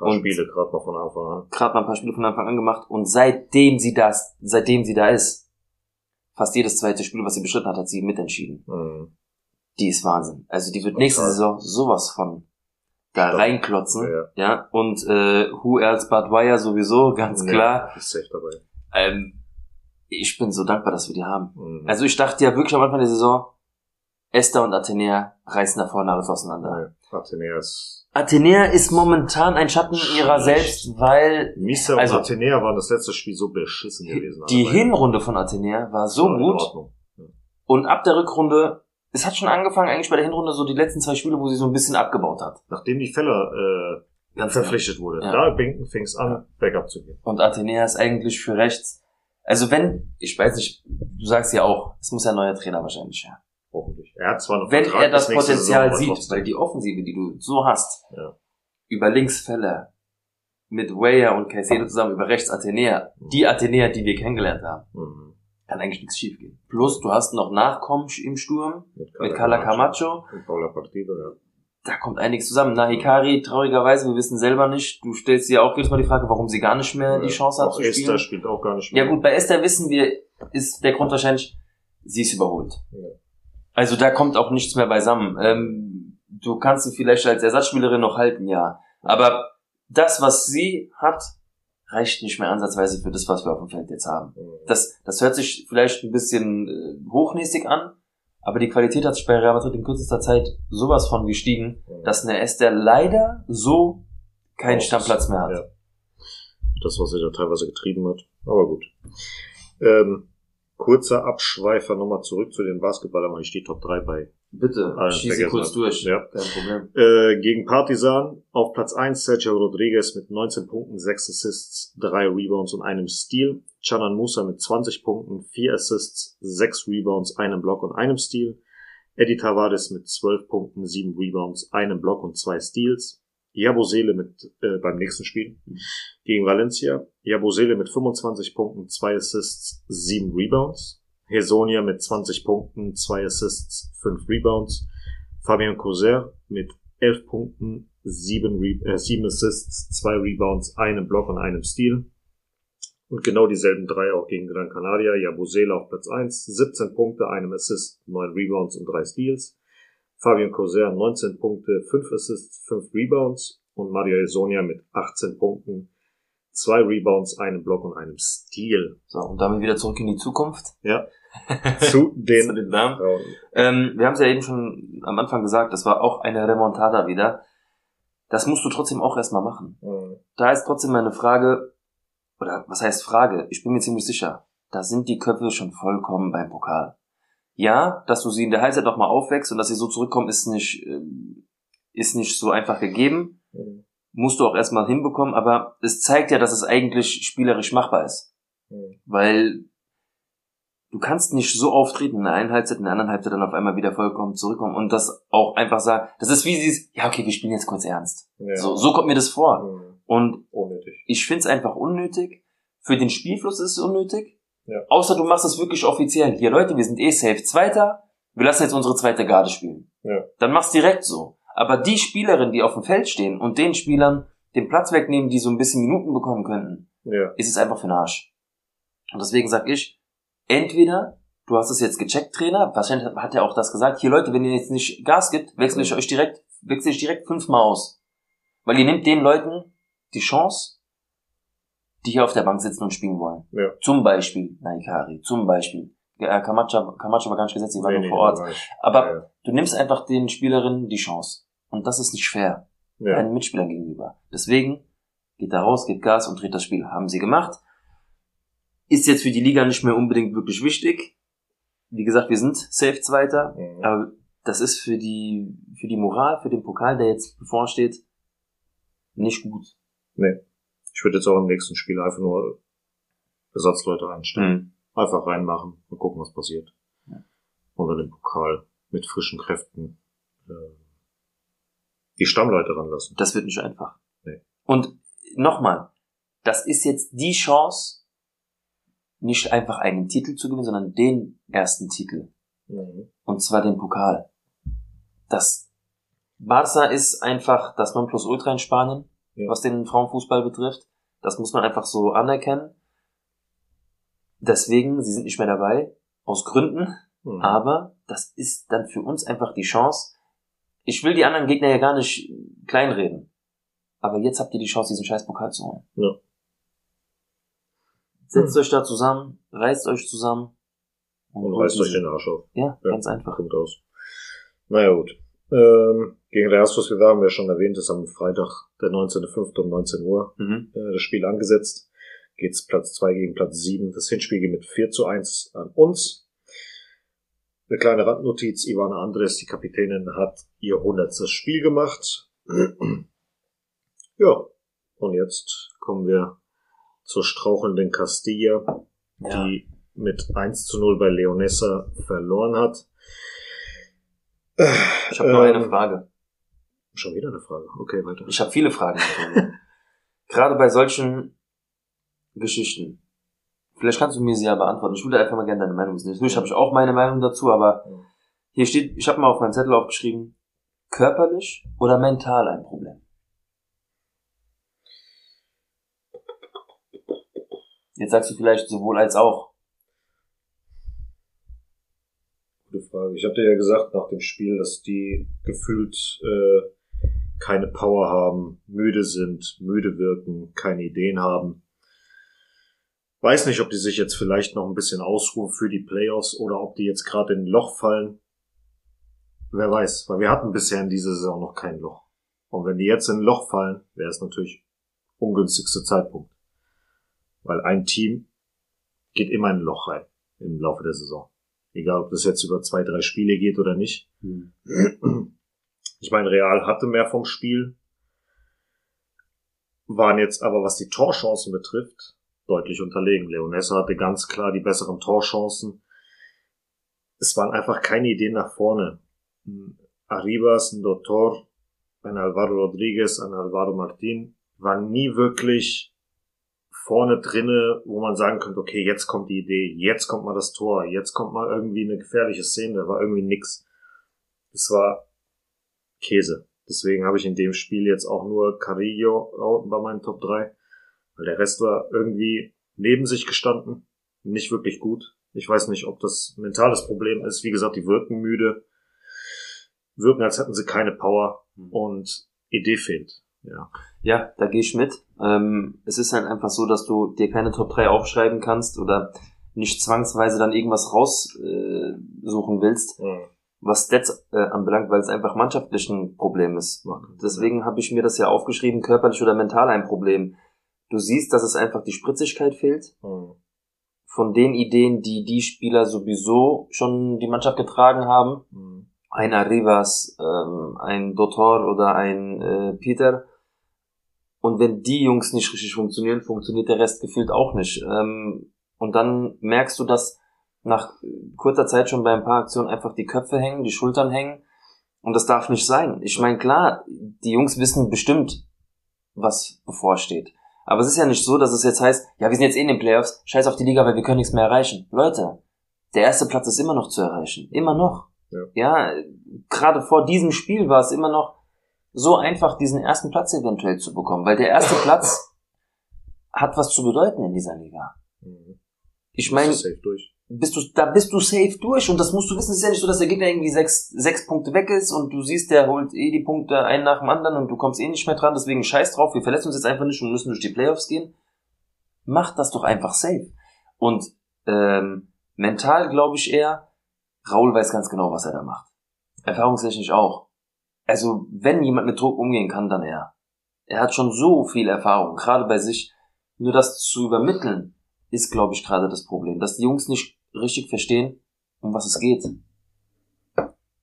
Und- Spiele gerade mal von Anfang an. Gerade mal ein paar Spiele von Anfang an gemacht und seitdem sie das, seitdem sie da ist, fast jedes zweite Spiel, was sie bestritten hat, hat sie mitentschieden. Mhm. Die ist Wahnsinn. Also die wird nächste Saison sowas von da Stark. reinklotzen. Ja. Ja, und äh, Who Else But Wire sowieso, ganz Ja, klar. Ist safe dabei. Ähm, ich bin so dankbar, dass wir die haben. Mhm. Also ich dachte ja wirklich am Anfang der Saison, Esther und Athenea reißen da vorne alles auseinander. ja. Athenea ist. Athenea ist momentan ein Schatten ihrer selbst, weil Misa Also- und Athenea waren das letzte Spiel so beschissen gewesen. die alle beide. Hinrunde von Athenea war so War gut Ordnung. und ab der Rückrunde, es hat schon angefangen eigentlich bei der Hinrunde so die letzten zwei Spiele, wo sie so ein bisschen abgebaut hat. Nachdem die Feller äh, Ganz verpflichtet wurde, Ja. da fing es an, Backup zu gehen. Und Athenea ist eigentlich für rechts. Also wenn, ich weiß nicht, du sagst ja auch, es muss ja ein neuer Trainer wahrscheinlich her. Hoffentlich. Er hat zwar noch Wenn Vertrag er das Potenzial Saison, sieht, weil die Offensive, die du so hast, Ja. über links Feller, mit Weyer und Caicedo zusammen, über rechts Athenea, die Athenea, die wir kennengelernt haben, Mhm. kann eigentlich nichts schiefgehen. Plus, du hast noch Nachkommen im Sturm, Mit mit Carla Camacho, Und Paula Partido, ja. da kommt einiges zusammen. Nahikari, traurigerweise, wir wissen selber nicht, du stellst dir auch jedes Mal die Frage, warum sie gar nicht mehr die Chance hat auch zu Esther spielen. spielt auch gar nicht mehr. Ja gut, bei Esther wissen wir, ist der Grund wahrscheinlich, sie ist überholt. Ja. Also da kommt auch nichts mehr beisammen. Ähm, du kannst sie vielleicht als Ersatzspielerin noch halten, ja. Aber das, was sie hat, reicht nicht mehr ansatzweise für das, was wir auf dem Feld jetzt haben. Mhm. Das, das hört sich vielleicht ein bisschen äh, hochnäsig an, aber die Qualität hat sich bei Real Madrid in kürzester Zeit sowas von gestiegen, Mhm. dass eine Esther leider so keinen Stammplatz mehr hat. Ja. Das, was er da teilweise getrieben hat. Aber gut. Ähm, kurzer Abschweifer nochmal zurück zu den Basketballern, weil ich die Top 3 bei. Bitte, Ah, schieße kurz durch. Ja. Kein Problem. Äh, gegen Partizan auf Platz 1 Sergio Rodriguez mit 19 Punkten, 6 Assists, 3 Rebounds und einem Steal. Chanan Musa mit 20 Punkten, 4 Assists, 6 Rebounds, einem Block und einem Steal. Eddie Tavares mit 12 Punkten, 7 Rebounds, einem Block und 2 Steals. Jabusele mit äh, beim nächsten Spiel gegen Valencia. Jabusele mit 25 Punkten, 2 Assists, 7 Rebounds. Hesonia mit 20 Punkten, 2 Assists, 5 Rebounds. Fabian Coser mit 11 Punkten, 7, Re äh, 7 Assists, 2 Rebounds, einem Block und einem Steal. Und genau dieselben drei auch gegen Gran Canaria. Jabusele auf Platz 1, 17 Punkte, einem Assist, 9 Rebounds und 3 Steals. Fabian Coser 19 Punkte, 5 Assists, 5 Rebounds. Und Mario Esonia mit 18 Punkten, 2 Rebounds, einem Block und einem Steal. So, und damit wieder zurück in die Zukunft. Ja. Zu den, Zu den Damen. Ähm, wir haben es ja eben schon am Anfang gesagt, das war auch eine Remontada wieder. Das musst du trotzdem auch erstmal machen. Mhm. Da ist trotzdem meine Frage, oder was heißt Frage? Ich bin mir ziemlich sicher, da sind die Köpfe schon vollkommen beim Pokal. Ja, dass du sie in der Halbzeit noch mal aufwächst und dass sie so zurückkommen, ist nicht, ähm, ist nicht so einfach gegeben. Mhm. Musst du auch erstmal hinbekommen, aber es zeigt ja, dass es eigentlich spielerisch machbar ist. Mhm. Weil du kannst nicht so auftreten in der einen Halbzeit, in der anderen Halbzeit dann auf einmal wieder vollkommen zurückkommen und das auch einfach sagen, das ist wie sie ja okay, wir spielen jetzt kurz ernst. Ja. So, so kommt mir das vor. Mhm. Und Unnötig. ich find's einfach unnötig. Für den Spielfluss ist es unnötig. Ja. Außer du machst es wirklich offiziell. Hier Leute, wir sind eh safe Zweiter. Wir lassen jetzt unsere zweite Garde spielen. Ja. Dann mach's direkt so. Aber die Spielerinnen, die auf dem Feld stehen und den Spielern den Platz wegnehmen, die so ein bisschen Minuten bekommen könnten, Ja. ist es einfach für den Arsch. Und deswegen sag ich, entweder du hast es jetzt gecheckt, Trainer, wahrscheinlich hat er auch das gesagt, hier Leute, wenn ihr jetzt nicht Gas gibt, wechsle ich euch direkt, wechsle ich direkt fünfmal aus. Weil ihr nehmt den Leuten die Chance, die hier auf der Bank sitzen und spielen wollen. Ja. Zum Beispiel Naikari, zum Beispiel. Ja, Kamacha, Kamacha war gar nicht gesetzt, die war Nee, nur nee, vor Ort. Aber Ja. du nimmst einfach den Spielerinnen die Chance. Und das ist nicht fair Ja. deinen Mitspielern gegenüber. Deswegen geht da raus, gibt Gas und dreht das Spiel. Haben sie gemacht. Ist jetzt für die Liga nicht mehr unbedingt wirklich wichtig. Wie gesagt, wir sind safe Zweiter. Mhm. Aber das ist für die, für die Moral, für den Pokal, der jetzt bevorsteht, nicht gut. Ich würde jetzt auch im nächsten Spiel einfach nur Ersatzleute einstellen. Mhm. Einfach reinmachen und gucken, was passiert. Ja. Unter dem Pokal mit frischen Kräften äh, die Stammleute ranlassen. Das wird nicht einfach. Nee. Und nochmal, das ist jetzt die Chance, nicht einfach einen Titel zu gewinnen, sondern den ersten Titel. Mhm. Und zwar den Pokal. Das Barca ist einfach das Nonplusultra in Spanien, Ja. was den Frauenfußball betrifft. Das muss man einfach so anerkennen. Deswegen, sie sind nicht mehr dabei, aus Gründen. Mhm. Aber das ist dann für uns einfach die Chance. Ich will die anderen Gegner ja gar nicht kleinreden. Aber jetzt habt ihr die Chance, diesen scheiß Pokal zu holen. Ja. Setzt euch da zusammen, reißt euch zusammen. und holt reißt euch den Arsch auf. Ja, Ja. ganz einfach. Punkt aus. Naja, gut. Ähm, gegen Real Sociedad haben wir schon erwähnt, ist am Freitag, der 19.05. um 19 Uhr Mhm. äh, das Spiel angesetzt. Geht's Platz 2 gegen Platz 7. Das Hinspiel geht mit 4 zu 1 an uns. Eine kleine Randnotiz, Ivana Andres, die Kapitänin, hat ihr 100. Spiel gemacht. ja, und jetzt kommen wir zur strauchelnden Castilla, Ja. die mit 1 zu 0 bei Leonessa verloren hat. Ich habe noch eine ähm, Frage. Schon wieder eine Frage. Okay, weiter. Ich habe viele Fragen. Gerade bei solchen Geschichten. Vielleicht kannst du mir sie ja beantworten. Ich würde einfach mal gerne deine Meinung wissen. Natürlich habe ich auch meine Meinung dazu, aber hier steht, ich habe mal auf meinem Zettel aufgeschrieben, körperlich oder mental ein Problem. Jetzt sagst du vielleicht sowohl als auch. Gute Frage. Ich hatte ja gesagt nach dem Spiel, dass die gefühlt äh, keine Power haben, müde sind, müde wirken, keine Ideen haben. weiß nicht, ob die sich jetzt vielleicht noch ein bisschen ausruhen für die Playoffs oder ob die jetzt gerade in ein Loch fallen. Wer weiß, weil wir hatten bisher in dieser Saison noch kein Loch. Und wenn die jetzt in ein Loch fallen, wäre es natürlich ungünstigste Zeitpunkt. Weil ein Team geht immer in ein Loch rein im Laufe der Saison. Egal, ob das jetzt über zwei, drei Spiele geht oder nicht. Hm. Ich meine, Real hatte mehr vom Spiel, waren jetzt aber, was die Torchancen betrifft, deutlich unterlegen. Leonessa hatte ganz klar die besseren Torchancen. Es waren einfach keine Ideen nach vorne. Arribas, ein Dotor, ein Alvaro Rodriguez, ein Alvaro Martin waren nie wirklich vorne drinne, wo man sagen könnte, okay, jetzt kommt die Idee, jetzt kommt mal das Tor, jetzt kommt mal irgendwie eine gefährliche Szene, da war irgendwie nix. Es war Käse. Deswegen habe ich in dem Spiel jetzt auch nur Carillo bei meinen Top 3, weil der Rest war irgendwie neben sich gestanden, nicht wirklich gut. Ich weiß nicht, ob das ein mentales Problem ist. Wie gesagt, die wirken müde, wirken, als hätten sie keine Power und Idee fehlt. Ja. Ja, da gehe ich mit. Ähm, es ist halt einfach so, dass du dir keine Top 3 aufschreiben kannst oder nicht zwangsweise dann irgendwas raussuchen äh, willst, Mhm. was Stats äh, anbelangt, weil es einfach mannschaftlich ein Problem ist. Deswegen habe ich mir das ja aufgeschrieben, körperlich oder mental ein Problem. Du siehst, dass es einfach die Spritzigkeit fehlt Mhm. von den Ideen, die die Spieler sowieso schon die Mannschaft getragen haben. Mhm. Ein Arrivas, ähm, ein Dotor oder ein äh, Peter. Und wenn die Jungs nicht richtig funktionieren, funktioniert der Rest gefühlt auch nicht. Ähm, und dann merkst du, dass nach kurzer Zeit schon bei ein paar Aktionen einfach die Köpfe hängen, die Schultern hängen. Und das darf nicht sein. Ich meine, klar, die Jungs wissen bestimmt, was bevorsteht. Aber es ist ja nicht so, dass es jetzt heißt, ja, wir sind jetzt eh in den Playoffs, scheiß auf die Liga, weil wir können nichts mehr erreichen. Leute, der erste Platz ist immer noch zu erreichen. Immer noch. Ja. ja gerade vor diesem Spiel war es immer noch so einfach, diesen ersten Platz eventuell zu bekommen, weil der erste Platz hat was zu bedeuten in dieser Liga. Mhm. Ich meine, bist du, da bist du safe durch und das musst du wissen. Es ist ja nicht so, dass der Gegner irgendwie sechs, sechs Punkte weg ist und du siehst, der holt eh die Punkte einen nach dem anderen und du kommst eh nicht mehr dran, deswegen scheiß drauf, wir verletzen uns jetzt einfach nicht und müssen durch die Playoffs gehen. Mach das doch einfach safe. Und ähm, mental glaube ich eher, Raul weiß ganz genau, was er da macht. Erfahrungstechnisch auch. Also, wenn jemand mit Druck umgehen kann, dann er. Er hat schon so viel Erfahrung, gerade bei sich. Nur das zu übermitteln, ist, glaube ich, gerade das Problem. Dass die Jungs nicht richtig verstehen, um was es geht.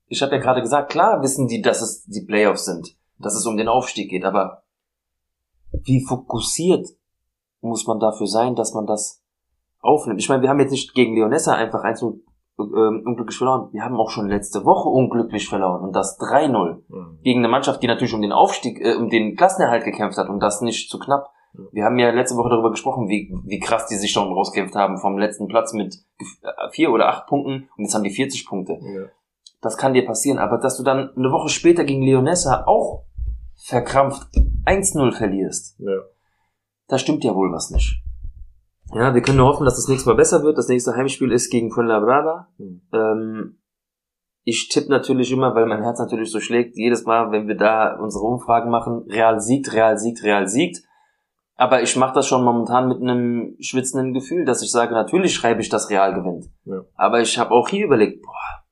Ich habe ja gerade gesagt, klar wissen die, dass es die Playoffs sind, dass es um den Aufstieg geht, aber wie fokussiert muss man dafür sein, dass man das aufnimmt? Ich meine, wir haben jetzt nicht gegen Leonessa einfach eins ähm, unglücklich verloren. Wir haben auch schon letzte Woche unglücklich verloren und das 3-0 Mhm. gegen eine Mannschaft, die natürlich um den Aufstieg, äh, um den Klassenerhalt gekämpft hat und das nicht zu knapp. Wir haben ja letzte Woche darüber gesprochen, wie, wie krass die sich schon rausgekämpft haben vom letzten Platz mit äh, vier oder acht Punkten und jetzt haben die 40 Punkte. Ja. Das kann dir passieren, aber dass du dann eine Woche später gegen Leonessa auch verkrampft 1-0 verlierst, Ja. da stimmt ja wohl was nicht. Ja, wir können nur hoffen, dass das nächste Mal besser wird. Das nächste Heimspiel ist gegen Fuenlabrada. Mhm. Ähm, ich tippe natürlich immer, weil mein Herz natürlich so schlägt, jedes Mal, wenn wir da unsere Umfragen machen, Real siegt, Real siegt, Real siegt. Aber ich mache das schon momentan mit einem schwitzenden Gefühl, dass ich sage, natürlich schreibe ich, dass Real gewinnt. Ja. Aber ich habe auch hier überlegt, boah,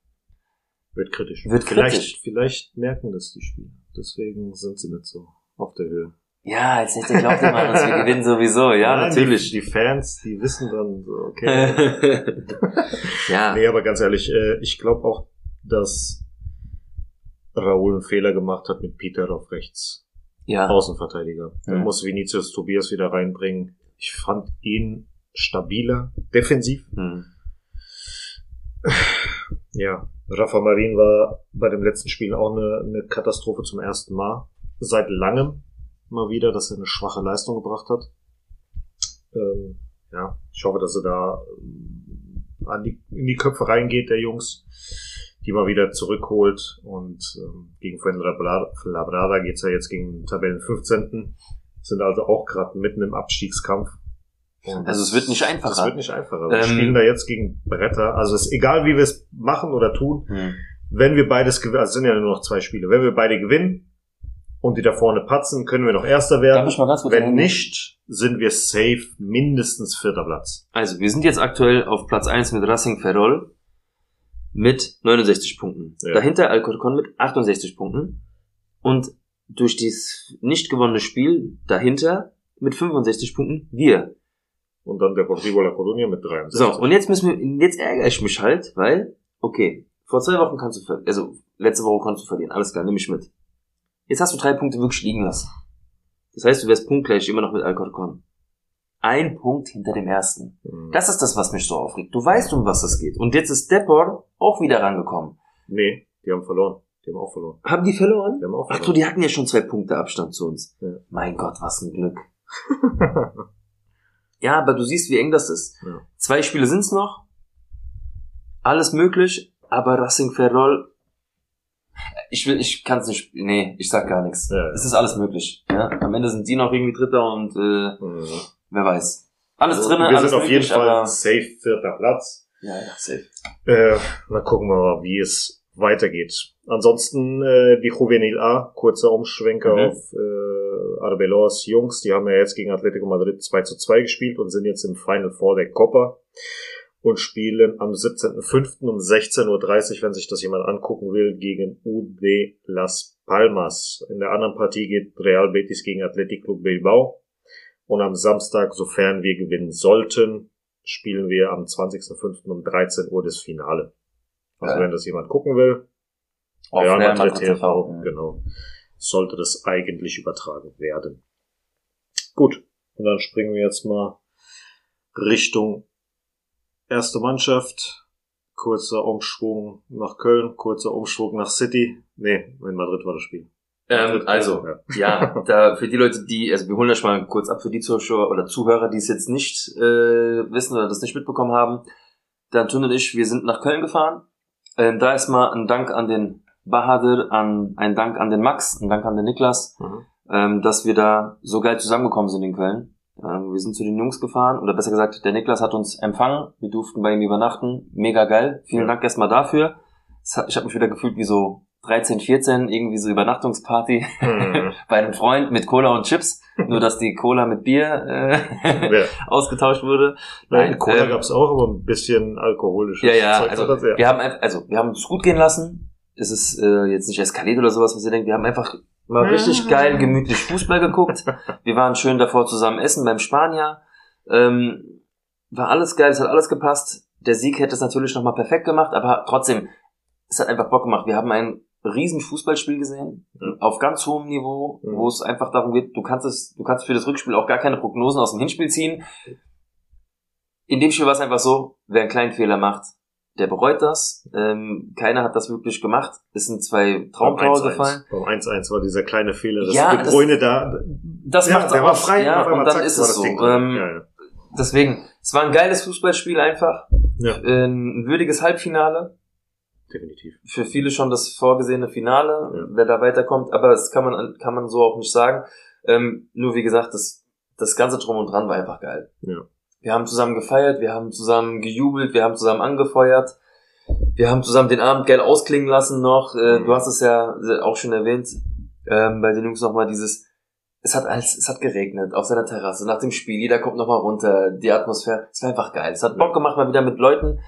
Wird kritisch. Wird vielleicht, kritisch. Vielleicht merken das die Spieler. Deswegen sind sie nicht so auf der Höhe. Ja, als hätte glaubt jemand, dass wir gewinnen sowieso. Ja, Nein, natürlich. Die, die Fans, die wissen dann, so, okay. ja, nee, aber ganz ehrlich, äh, ich glaube auch, dass Raoul einen Fehler gemacht hat mit Peter auf rechts. ja, Außenverteidiger. Er Mhm. muss Vinicius Tobias wieder reinbringen. Ich fand ihn stabiler, defensiv. hm. Ja, Rafa Marin war bei dem letzten Spiel auch eine, eine Katastrophe zum ersten Mal. Seit langem mal wieder, dass er eine schwache Leistung gebracht hat. Ähm, ja, ich hoffe, dass er da ähm, an die, in die Köpfe reingeht, der Jungs, die mal wieder zurückholt. Und ähm, gegen Fuenlabrada geht's ja jetzt gegen den Tabellen 15. Sind also auch gerade mitten im Abstiegskampf. Und Also es wird nicht einfacher. Es wird nicht einfacher. Wir Ähm, spielen da jetzt gegen Bretter. Also es ist egal, wie wir es machen oder tun. Hm. Wenn wir beides gewinnen, also es sind ja nur noch zwei Spiele. Wenn wir beide gewinnen und die da vorne patzen, können wir noch Erster werden. ich mal ganz kurz Wenn reden? nicht, sind wir safe mindestens vierter Platz. Also, wir sind jetzt aktuell auf Platz 1 mit Racing Ferrol mit 69 Punkten. Ja. Dahinter Alcorcon mit 68 Punkten. Und durch dieses nicht gewonnene Spiel dahinter mit 65 Punkten wir. Und dann der Deportivo La Coruña mit 63. So, und jetzt müssen wir, jetzt ärgere ich mich halt, weil, okay, vor zwei Wochen kannst du, also letzte Woche kannst du verlieren, alles klar, nimm ich mit. Jetzt hast du drei Punkte wirklich liegen lassen. Das heißt, du wärst punktgleich immer noch mit Alcorcon. Ein Punkt hinter dem ersten. Hm. Das ist das, was mich so aufregt. Du weißt, um was es geht. Und jetzt ist Depor auch wieder rangekommen. Nee, die haben verloren. Die haben auch verloren. Haben die verloren? Die haben auch Ach verloren. du, die hatten ja schon zwei Punkte Abstand zu uns. Ja. Mein Gott, was ein Glück. Ja, aber du siehst, wie eng das ist. Ja. Zwei Spiele sind's noch. Alles möglich, aber Racing Ferrol. Ich will, ich kann's nicht. Nee, ich sag gar nichts. Ja, ja. Es ist alles möglich. Ja, am Ende sind die noch irgendwie Dritter und äh, Mhm. wer weiß. Alles Also, drinne, wir alles sind auf möglich, jeden Fall safe vierter Platz. ja, ja, safe. Äh, dann gucken wir mal, wie es weitergeht. Ansonsten äh, die Juvenil A, kurzer Umschwenker Mhm. auf äh, Arbeloas Jungs. Die haben ja jetzt gegen Atletico Madrid 2 zu 2 gespielt und sind jetzt im Final Four der Copa und spielen am 17.05. um 16.30 Uhr, wenn sich das jemand angucken will, gegen UD Las Palmas. In der anderen Partie geht Real Betis gegen Athletic Club Bilbao. Und am Samstag, sofern wir gewinnen sollten, spielen wir am 20.05. um 13 Uhr das Finale. Also Geil. wenn das jemand gucken will, Auf Real Madrid TV. genau, sollte das eigentlich übertragen werden. Gut, und dann springen wir jetzt mal Richtung erste Mannschaft. Kurzer Umschwung nach Köln, kurzer Umschwung nach City. Nee, in Madrid war das Spiel. Ähm, also, Ja. ja, da für die Leute, die, also wir holen das mal kurz ab für die Zuschauer oder Zuhörer, die es jetzt nicht äh, wissen oder das nicht mitbekommen haben. Der Anton und ich, wir sind nach Köln gefahren. Ähm, da ist mal ein Dank an den Bahadur, an ein Dank an den Max, ein Dank an den Niklas, Mhm. ähm, dass wir da so geil zusammengekommen sind in Köln. Ähm, wir sind zu den Jungs gefahren, oder besser gesagt, der Niklas hat uns empfangen. Wir durften bei ihm übernachten. Mega geil. Vielen. Dank erstmal dafür. Ich habe mich wieder gefühlt wie so 13, 14, irgendwie so Übernachtungsparty Mhm. bei einem Freund mit Cola und Chips. Nur, dass die Cola mit Bier äh, Ja. ausgetauscht wurde. Nein, Cola ähm, gab's auch, aber ein bisschen alkoholisches Ja, ja, Zeug also das, ja. wir haben also wir haben es gut gehen lassen. Es ist äh, jetzt nicht eskaliert oder sowas, was ihr denkt. Wir haben einfach mal richtig geil, gemütlich Fußball geguckt. Wir waren schön davor zusammen essen beim Spanier. Ähm, war alles geil, es hat alles gepasst. Der Sieg hätte es natürlich nochmal perfekt gemacht, aber trotzdem, es hat einfach Bock gemacht. Wir haben ein riesen Fußballspiel gesehen, Ja. auf ganz hohem Niveau, Mhm. wo es einfach darum geht, du kannst es, du kannst für das Rückspiel auch gar keine Prognosen aus dem Hinspiel ziehen. In dem Spiel war es einfach so, wer einen kleinen Fehler macht, der bereut das. Ähm, keiner hat das wirklich gemacht. Es sind zwei Traumtore 1-1. gefallen. Beim 1-1 war dieser kleine Fehler, dass Ja, De das- Bruyne da, Das ja, macht's der war frei ja, einmal und dann zack, ist es so. Ähm, ja, ja. Deswegen, es war ein geiles Fußballspiel einfach. Ja. Ein würdiges Halbfinale. definitiv. Für viele schon das vorgesehene Finale, Ja. wer da weiterkommt. Aber das kann man, kann man so auch nicht sagen. Ähm, nur wie gesagt, das, das ganze Drum und Dran war einfach geil. Ja. Wir haben zusammen gefeiert, wir haben zusammen gejubelt, wir haben zusammen angefeuert. Wir haben zusammen den Abend geil ausklingen lassen noch. Äh, Mhm. Du hast es ja auch schon erwähnt, ähm, bei den Jungs nochmal dieses, es hat alles, es hat geregnet auf seiner Terrasse nach dem Spiel, jeder kommt nochmal runter, die Atmosphäre, es war einfach geil. Es hat Bock gemacht, mal wieder mit Leuten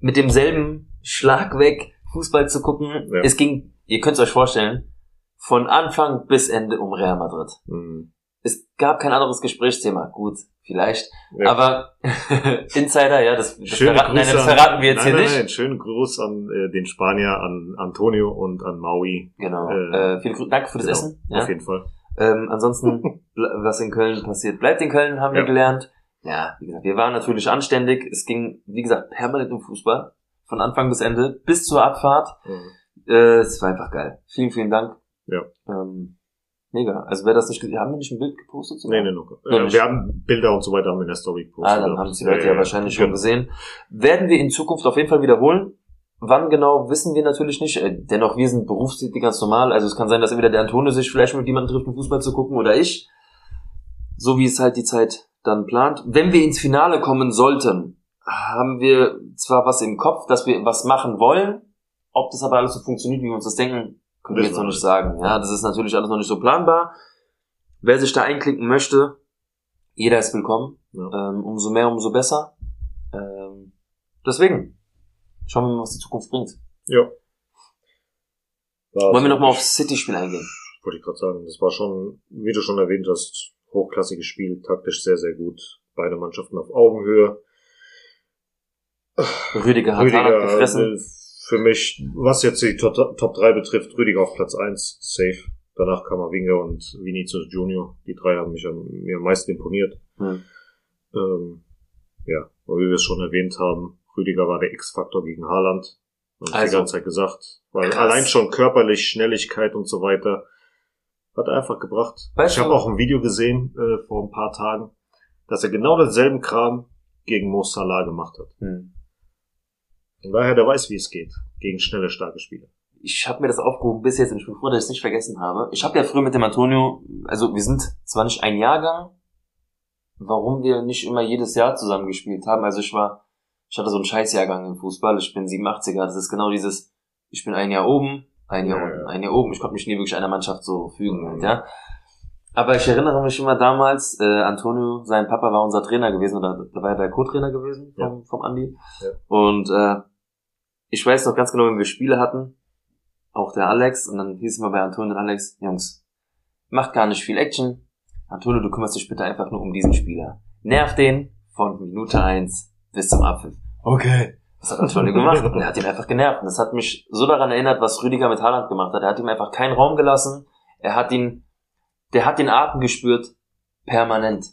mit demselben Schlag weg Fußball zu gucken. Ja. Es ging, ihr könnt es euch vorstellen, von Anfang bis Ende um Real Madrid. Mhm. Es gab kein anderes Gesprächsthema. Gut, vielleicht. Ja. Aber Insider, ja, das, das, verraten, nein, das verraten wir jetzt nein, hier nein, nicht. Nein, schönen Gruß an äh, den Spanier, an Antonio und an Maui. Genau. Äh, Äh, viele Grü Danke für das Genau, Essen. Ja. Auf jeden Fall. Ähm, ansonsten, was in Köln passiert, bleibt in Köln, haben wir Ja. gelernt. Ja, wie gesagt, wir waren natürlich anständig. Es ging, wie gesagt, permanent um Fußball. Von Anfang bis Ende, bis zur Abfahrt. Mhm. Äh, es war einfach geil. Vielen, vielen Dank. Ja. Ähm, mega. Also wer das nicht gesehen haben wir nicht ein Bild gepostet? sogar? Nee, nee, noch. Noch Äh, nicht. wir haben Bilder und so weiter haben wir in der Story gepostet. Ah, dann haben es die Leute ja, wahrscheinlich schon Genau. gesehen. Werden wir in Zukunft auf jeden Fall wiederholen. Wann genau, wissen wir natürlich nicht. Äh, Dennoch, wir sind berufstätig ganz normal. Also es kann sein, dass entweder der Antonio sich vielleicht mit jemandem trifft, um Fußball zu gucken oder ich. So wie es halt die Zeit dann plant. Wenn wir ins Finale kommen sollten, haben wir zwar was im Kopf, dass wir was machen wollen. Ob das aber alles so funktioniert, wie wir uns das denken, können wir jetzt noch nicht sagen. Ja, das ist natürlich alles noch nicht so planbar. Wer sich da einklinken möchte, Jeder ist willkommen. Ja. Ähm, umso mehr, umso besser. Ähm, deswegen, schauen wir mal, was die Zukunft bringt. Ja. War Wollen wir nochmal aufs City-Spiel eingehen? Wollte ich gerade sagen. Das war schon, wie du schon erwähnt hast, hochklassiges Spiel, taktisch sehr, sehr gut. Beide Mannschaften auf Augenhöhe. Rüdiger hat Haaland gefressen. Für mich, was jetzt die Top, Top 3 betrifft, Rüdiger auf Platz 1, safe. Danach Kammerwinger und Vinicius Junior. Die drei haben mich am, mir am meisten imponiert. Hm. Ähm, ja, aber wie wir es schon erwähnt haben, Rüdiger war der X-Faktor gegen Haaland. Wir Also, die ganze Zeit gesagt. Weil krass. allein schon körperlich, Schnelligkeit und so weiter hat er einfach gebracht. Weißt ich habe auch ein Video gesehen äh, vor ein paar Tagen, dass er genau denselben Kram gegen Mo Salah gemacht hat. Hm. Von daher, der weiß, wie es geht. Gegen schnelle, starke Spieler. Ich habe mir das aufgehoben bis jetzt und ich bin froh, dass ich es nicht vergessen habe. Ich habe ja früher mit dem Antonio, also wir sind zwar nicht ein Jahrgang, warum wir nicht immer jedes Jahr zusammen gespielt haben. Also ich war, ich hatte so einen Scheißjahrgang im Fußball, ich bin 87er, das ist genau dieses, ich bin ein Jahr oben, ein Jahr Ja, unten, ja. ein Jahr oben. Ich konnte mich nie wirklich einer Mannschaft so fügen, Mhm. halt, ja. Aber ich erinnere mich immer damals, äh, Antonio, sein Papa war unser Trainer gewesen, oder da war er der Co-Trainer gewesen vom, vom Andi. Ja. Und äh, ich weiß noch ganz genau, wenn wir Spiele hatten, auch der Alex, und dann hieß immer bei Antonio und Alex, Jungs, macht gar nicht viel Action. Antonio, du kümmerst dich bitte einfach nur um diesen Spieler. Nerv den von Minute eins bis zum Abpfiff. Okay. Das hat Antonio gemacht und er hat ihn einfach genervt. Und das hat mich so daran erinnert, was Rüdiger mit Haaland gemacht hat. Er hat ihm einfach keinen Raum gelassen. Er hat ihn, der hat den Atem gespürt, permanent.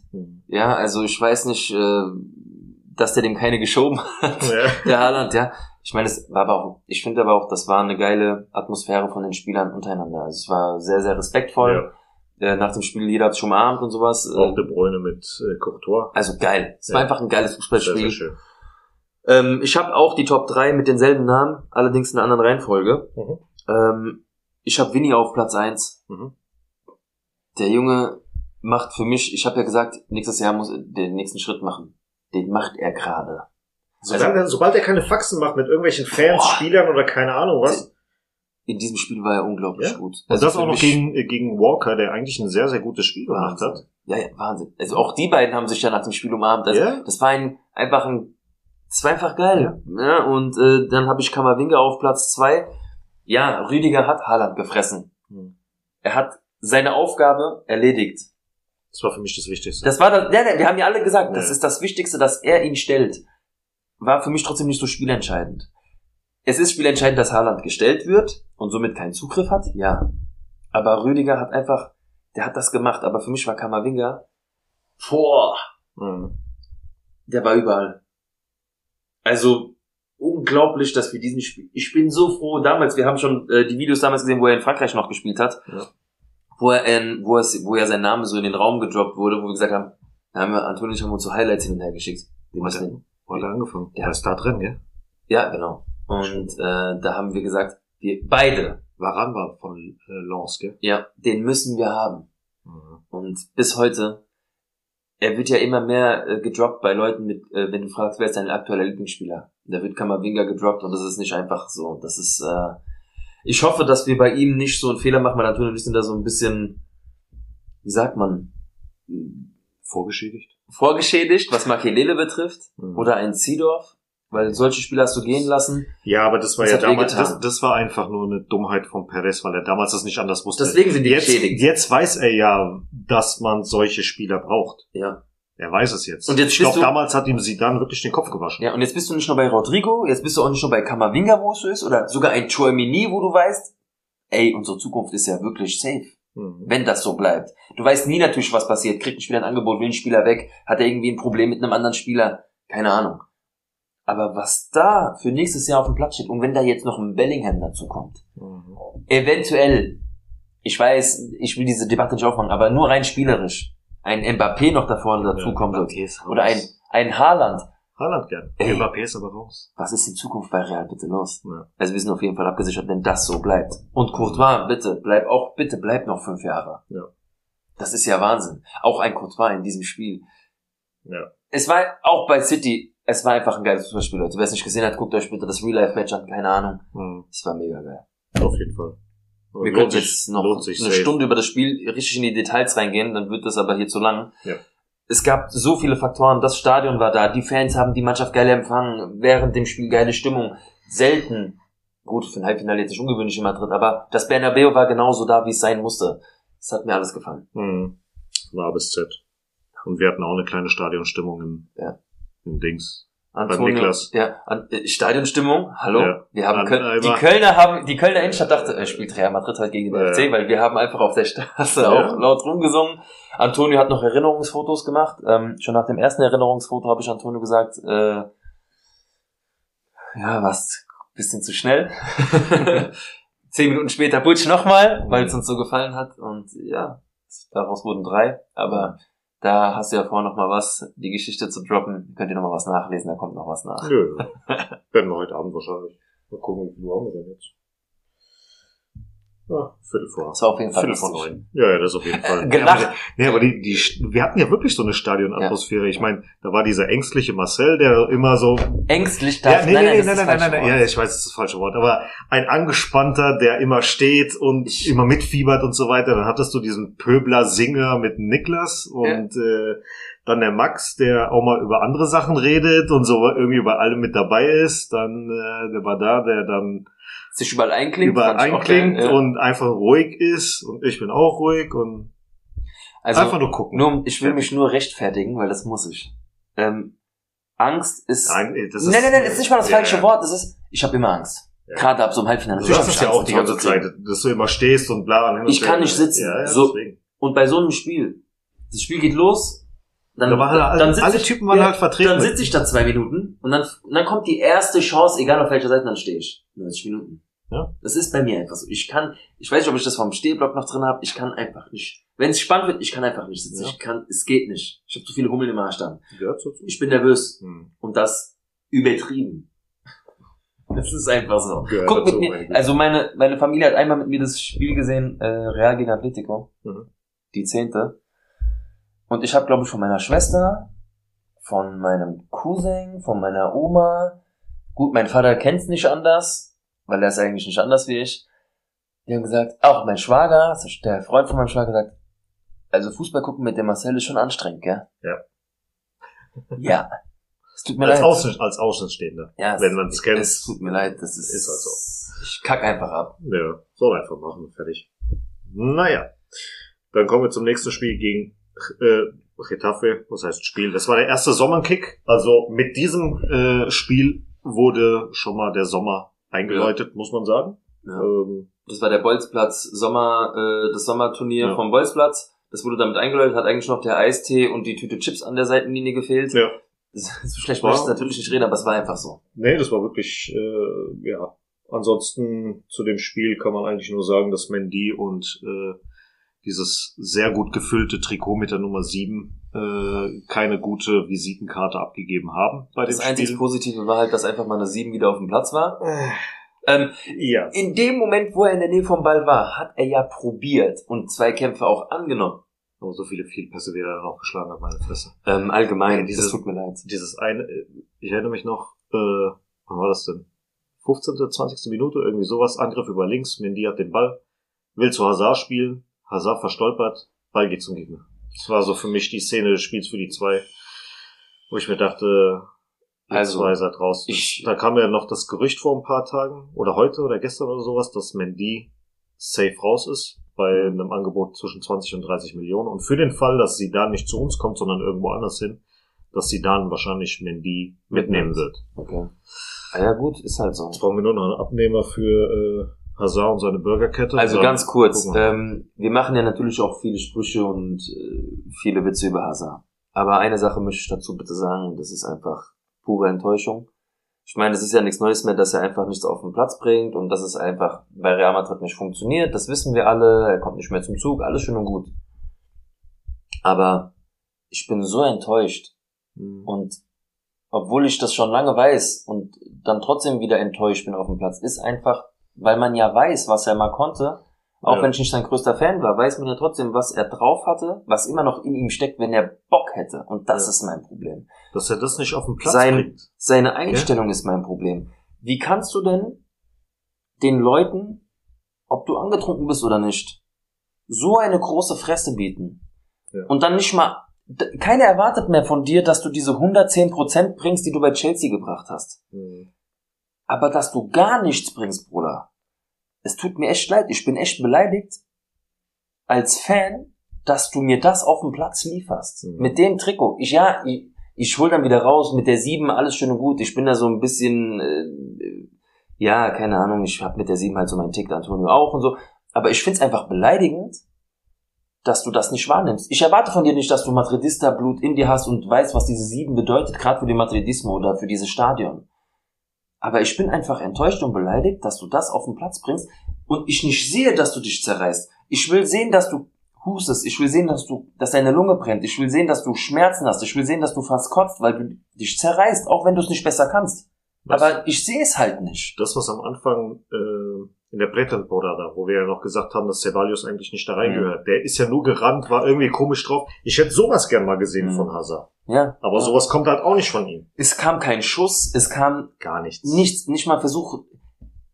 Ja, also ich weiß nicht, äh, dass der dem keine geschoben hat. Ja. Der Haaland, ja. Ich meine, es war aber auch, ich finde aber auch, das war eine geile Atmosphäre von den Spielern untereinander. Also es war sehr, sehr respektvoll. Äh, nach dem Spiel jeder hat schon umarmt und sowas. Ja. Auch Äh, De Bruyne mit äh, Courtois. also geil. Es Ja. war einfach ein geiles Sehr, Fußballspiel. sehr schön. Ähm, ich habe auch die Top 3 mit denselben Namen, allerdings in einer anderen Reihenfolge. Mhm. Ähm, ich habe Winnie auf Platz 1. Mhm. Der Junge macht für mich, ich habe ja gesagt, nächstes Jahr muss er den nächsten Schritt machen. Den macht er gerade. Solange, er- sobald er keine Faxen macht mit irgendwelchen Fans, Boah. Spielern oder keine Ahnung was. In diesem Spiel war er unglaublich Ja? gut. Und das Also auch noch gegen, äh, gegen Walker, der eigentlich ein sehr, sehr gutes Spiel gemacht hat. Wahnsinn. Ja, ja, Wahnsinn. Also auch die beiden haben sich ja nach dem Spiel umarmt. Also Ja. Das war ein, einfach ein, das war einfach geil. Ja. und äh, dann habe ich Kammerwinger auf Platz zwei. Ja, Rüdiger hat Haaland gefressen. Hm. Er hat seine Aufgabe erledigt. Das war für mich das Wichtigste. Das war das, ja, ja, wir haben ja alle gesagt, das Ja. ist das Wichtigste, dass er ihn stellt. War für mich trotzdem nicht so spielentscheidend. Es ist spielentscheidend, dass Haaland gestellt wird und somit keinen Zugriff hat, ja. Aber Rüdiger hat einfach, der hat das gemacht, aber für mich war Kammerwinger, boah, Mhm. der war überall. Also, unglaublich, dass wir diesen Spiel, ich bin so froh, damals, wir haben schon äh, die Videos damals gesehen, wo er in Frankreich noch gespielt hat, Ja. Wo er, in, wo, es, wo ja sein Name so in den Raum gedroppt wurde, wo wir gesagt haben, da haben wir, Antonio uns so Highlights hin und her geschickt. Wo hat er, wo hat er angefangen? Der ist da drin, gell? Ja, genau. Und äh, da haben wir gesagt, wir beide, Varan war von äh, Lens, gell? ja, den müssen wir haben. Mhm. Und bis heute, er wird ja immer mehr äh, gedroppt bei Leuten mit, äh, wenn du fragst, wer ist dein aktueller Lieblingsspieler? Da wird Kamavinga gedroppt und das ist nicht einfach so. Das ist, äh, ich hoffe, dass wir bei ihm nicht so einen Fehler machen, weil Antonio und ich sind da so ein bisschen, wie sagt man, Vorgeschädigt. vorgeschädigt, was Makelele betrifft. Mhm. Oder ein Seedorf, weil solche Spieler hast du gehen lassen. Ja, aber das war Das ja damals, das, das war einfach nur eine Dummheit von Perez, weil er damals das nicht anders wusste. Deswegen sind die jetzt, geschädigt. jetzt weiß er ja, dass man solche Spieler braucht. Ja. Er weiß es jetzt. Und jetzt ich glaube, damals hat ihm Zidane wirklich den Kopf gewaschen. Ja, und jetzt bist du nicht nur bei Rodrigo, jetzt bist du auch nicht nur bei Kamavinga, wo es so ist, oder sogar ein Chouamini, wo du weißt, ey, unsere Zukunft ist ja wirklich safe, Mhm. wenn das so bleibt. Du weißt nie natürlich, was passiert. Kriegt ein Spieler ein Angebot, will ein Spieler weg, hat er irgendwie ein Problem mit einem anderen Spieler, keine Ahnung. Aber was da für nächstes Jahr auf dem Platz steht, und wenn da jetzt noch ein Bellingham dazu kommt, Mhm. eventuell, ich weiß, ich will diese Debatte nicht aufmachen, aber nur rein spielerisch, ein Mbappé noch da vorne dazukommen Mbappé ist raus. oder ein, ein Haaland, Haaland gern. Ey. Mbappé ist aber raus. was ist in Zukunft bei Real bitte los? Ja. Also wir sind auf jeden Fall abgesichert, wenn das so bleibt. Und Courtois, bitte, bleib auch, bitte bleib noch fünf Jahre. Ja. Das ist ja Wahnsinn. Auch ein Courtois in diesem Spiel. Ja. Es war auch bei City, es war einfach ein geiles Fußballspiel, Leute. Wer es nicht gesehen hat, guckt euch bitte das Real-Life-Match an, keine Ahnung. Mhm. Es war mega geil. Auf jeden Fall. Wir lohnt können sich- jetzt noch eine safe. Stunde über das Spiel richtig in die Details reingehen, dann wird das aber hier zu lang. Ja. es gab so viele Faktoren. Das Stadion war da, die Fans haben die Mannschaft geil empfangen, während dem Spiel geile Stimmung. Selten. Gut, für ein Halbfinale jetzt nicht ungewöhnlich in Madrid, aber das Bernabeu war genauso da, wie es sein musste. Das hat mir alles gefallen. Mhm. A bis Z. Und wir hatten auch eine kleine Stadionstimmung im, Ja. im Dings. Antonio, Niklas. Ja, an, äh, Stadionstimmung, hallo. Ja. Wir haben An- Köln, die Kölner haben, die Kölner Innenstadt dachte, äh, spielt Real Madrid halt gegen den Ja. FC, weil wir haben einfach auf der Straße Ja. auch laut rumgesungen. Antonio hat noch Erinnerungsfotos gemacht. Ähm, schon nach dem ersten Erinnerungsfoto habe ich Antonio gesagt, äh, ja, was, bisschen zu schnell. Zehn Minuten später Butch nochmal, weil es uns so gefallen hat. Und ja, daraus wurden drei. Aber da hast du ja vorher noch mal was, die Geschichte zu droppen. Könnt ihr noch mal was nachlesen, da kommt noch was nach. Nö. Werden wir heute Abend wahrscheinlich. Mal gucken, wie viel Uhr haben wir denn jetzt? Viertel vor. Das war auf jeden Fall Viertel vor neun. Ja, ja, das ist auf jeden Fall. Gelacht. Ja, aber, nee, aber die, die, wir hatten ja wirklich so eine Stadionatmosphäre. Ich meine, da war dieser ängstliche Marcel, der immer so, Ängstlich ja, darf, nee, nein, nee, nein, nein, ist nein, nein, nein, falsche ja, ich weiß, das ist das falsche Wort, aber ein angespannter, der immer steht und Ich- immer mitfiebert und so weiter. Dann hattest du diesen Pöbler Singer mit Niklas und äh, dann der Max, der auch mal über andere Sachen redet und so irgendwie bei allem mit dabei ist. Dann äh, der war da, der dann Sich überall einklingt. überall einklingt geil, ja. und einfach ruhig ist und ich bin auch ruhig und also, einfach nur gucken. nur, ich will mich nur rechtfertigen, weil das muss ich. Ähm, Angst ist, Nein, das nein, nein, nein, ist nicht mal das Ja, falsche ja. Wort. Es ist, ich habe immer Angst. Ja. Gerade ab so einem Halbfinale. Du hab es ja auch die ganze. Zeit, dass du immer stehst und bla und hin und Ich kann her. nicht sitzen. Ja, ja, So. deswegen. Und bei so einem Spiel, das Spiel geht los, dann, Da waren alle, dann alle ich, Typen waren ja, halt vertreten. Dann sitze ich da zwei Minuten und dann, und dann kommt die erste Chance, egal auf welcher Seite, dann stehe ich. 90 Minuten. Ja. Das ist bei mir einfach so. Ich kann, ich weiß nicht, ob ich das vom Stehblock noch drin habe, ich kann einfach nicht. Wenn es spannend wird, ich kann einfach nicht sitzen. Ja. Ich kann, es geht nicht. Ich habe zu viele Hummeln im Arsch dann. Gehört so. Ich bin nervös Hm. und das übertrieben. Das ist einfach so. Gehört Guck mit mir, also meine, meine Familie hat einmal mit mir das Spiel gesehen, äh, Real gegen Atletico. Mhm. Die zehnte. Und ich habe, glaube ich, von meiner Schwester, von meinem Cousin, von meiner Oma, gut, mein Vater kennt's nicht anders, weil er ist eigentlich nicht anders wie ich. Die haben gesagt, auch mein Schwager, der Freund von meinem Schwager gesagt, also Fußball gucken mit dem Marcel ist schon anstrengend, gell? Ja. Ja. Es tut mir Als, leid. Außen, als Außenstehender. Ja, Wenn man's kennt. Es tut mir leid, das ist, Ist halt so. Ich kack einfach ab. Ja, soll einfach machen, fertig. Naja. Dann kommen wir zum nächsten Spiel gegen äh, Getafe. Was heißt Spiel? Das war der erste Sommerkick. Also mit diesem äh, Spiel wurde schon mal der Sommer eingeläutet, muss man sagen. Ja. Ähm, Das war der Bolzplatz Sommer, äh, das Sommerturnier Ja. vom Bolzplatz. Das wurde damit eingeläutet, hat eigentlich noch der Eistee und die Tüte Chips an der Seitenlinie gefehlt. ja. So schlecht ich War- natürlich nicht reden, aber es war einfach so. Nee, das war wirklich, äh, ja. Ansonsten zu dem Spiel kann man eigentlich nur sagen, dass Mendy und äh, dieses sehr gut gefüllte Trikot mit der Nummer 7 äh, keine gute Visitenkarte abgegeben haben bei Das Spiel. Positive war halt, dass einfach mal eine 7 wieder auf dem Platz war. Ähm, Ja. in dem Moment, wo er in der Nähe vom Ball war, hat er ja probiert und zwei Kämpfe auch angenommen. Aber so viele Fehlpässe, wie er dann auch geschlagen hat, meine Fresse. Ähm, allgemein, Ja, dieses- das tut mir leid. Dieses eine, äh, ich erinnere mich noch, äh, wann war das denn? 15., 20. Minute, irgendwie sowas, Angriff über links, Mendy hat den Ball, will zu Hazard spielen, Hazard verstolpert, Ball geht zum Gegner. Das war so für mich die Szene des Spiels für die zwei, wo ich mir dachte, ihr Also, zwei seid raus. ich- da kam ja noch das Gerücht vor ein paar Tagen, oder heute oder gestern oder sowas, dass Mendy safe raus ist, bei einem Angebot zwischen 20 und 30 Millionen. Und für den Fall, dass sie da nicht zu uns kommt, sondern irgendwo anders hin, dass sie dann wahrscheinlich Mendy mitnehmen wird. Okay. Ah ja gut, ist halt so. Jetzt brauchen wir nur noch einen Abnehmer für äh, Hazard und seine Burgerkette. Also ganz kurz, ähm, wir machen ja natürlich auch viele Sprüche und äh, viele Witze über Hazard. Aber eine Sache möchte ich dazu bitte sagen, das ist einfach pure Enttäuschung. Ich meine, es ist ja nichts Neues mehr, dass er einfach nichts auf den Platz bringt und dass es einfach bei Real Madrid nicht funktioniert. Das wissen wir alle. Er kommt nicht mehr zum Zug, alles schön und gut. Aber ich bin so enttäuscht Hm. und obwohl ich das schon lange weiß und dann trotzdem wieder enttäuscht bin auf dem Platz, ist einfach, weil man ja weiß, was er mal konnte, auch Ja. wenn ich nicht sein größter Fan war, weiß man ja trotzdem, was er drauf hatte, was immer noch in ihm steckt, wenn er Bock hätte. Und das Ja. ist mein Problem. Dass er das nicht auf den Platz Sein- bringt. Seine Einstellung ist mein Problem. Wie kannst du denn den Leuten, ob du angetrunken bist oder nicht, so eine große Fresse bieten Ja. und dann nicht mal keiner erwartet mehr von dir, dass du diese 110% bringst, die du bei Chelsea gebracht hast. Mhm. Aber dass du gar nichts bringst, Bruder. Es tut mir echt leid. Ich bin echt beleidigt als Fan, dass du mir das auf dem Platz lieferst. Mhm. Mit dem Trikot. Ich, ja, ich, ich hol dann wieder raus mit der 7, alles schön und gut. Ich bin da so ein bisschen, äh, ja, keine Ahnung, ich hab mit der 7 halt so meinen Tick, Antonio auch und so. Aber ich find's einfach beleidigend, dass du das nicht wahrnimmst. Ich erwarte von dir nicht, dass du Madridista-Blut in dir hast und weißt, was diese 7 bedeutet, gerade für den Madridismo oder für dieses Stadion. Aber ich bin einfach enttäuscht und beleidigt, dass du das auf den Platz bringst und ich nicht sehe, dass du dich zerreißt. Ich will sehen, dass du hustest. Ich will sehen, dass du, dass deine Lunge brennt. Ich will sehen, dass du Schmerzen hast. Ich will sehen, dass du fast kotzt, weil du dich zerreißt, auch wenn du es nicht besser kannst. Was- Aber ich sehe es halt nicht. das, was am Anfang äh, in der Prätemporada, wo wir ja noch gesagt haben, dass Ceballos eigentlich nicht da reingehört, der ist ja nur gerannt, war irgendwie komisch drauf. Ich hätte sowas gern mal gesehen Mhm. von Hazard. Ja. Aber ja. sowas kommt halt auch nicht von ihm. Es kam kein Schuss, es kam Gar nichts. nichts, nicht mal Versuch.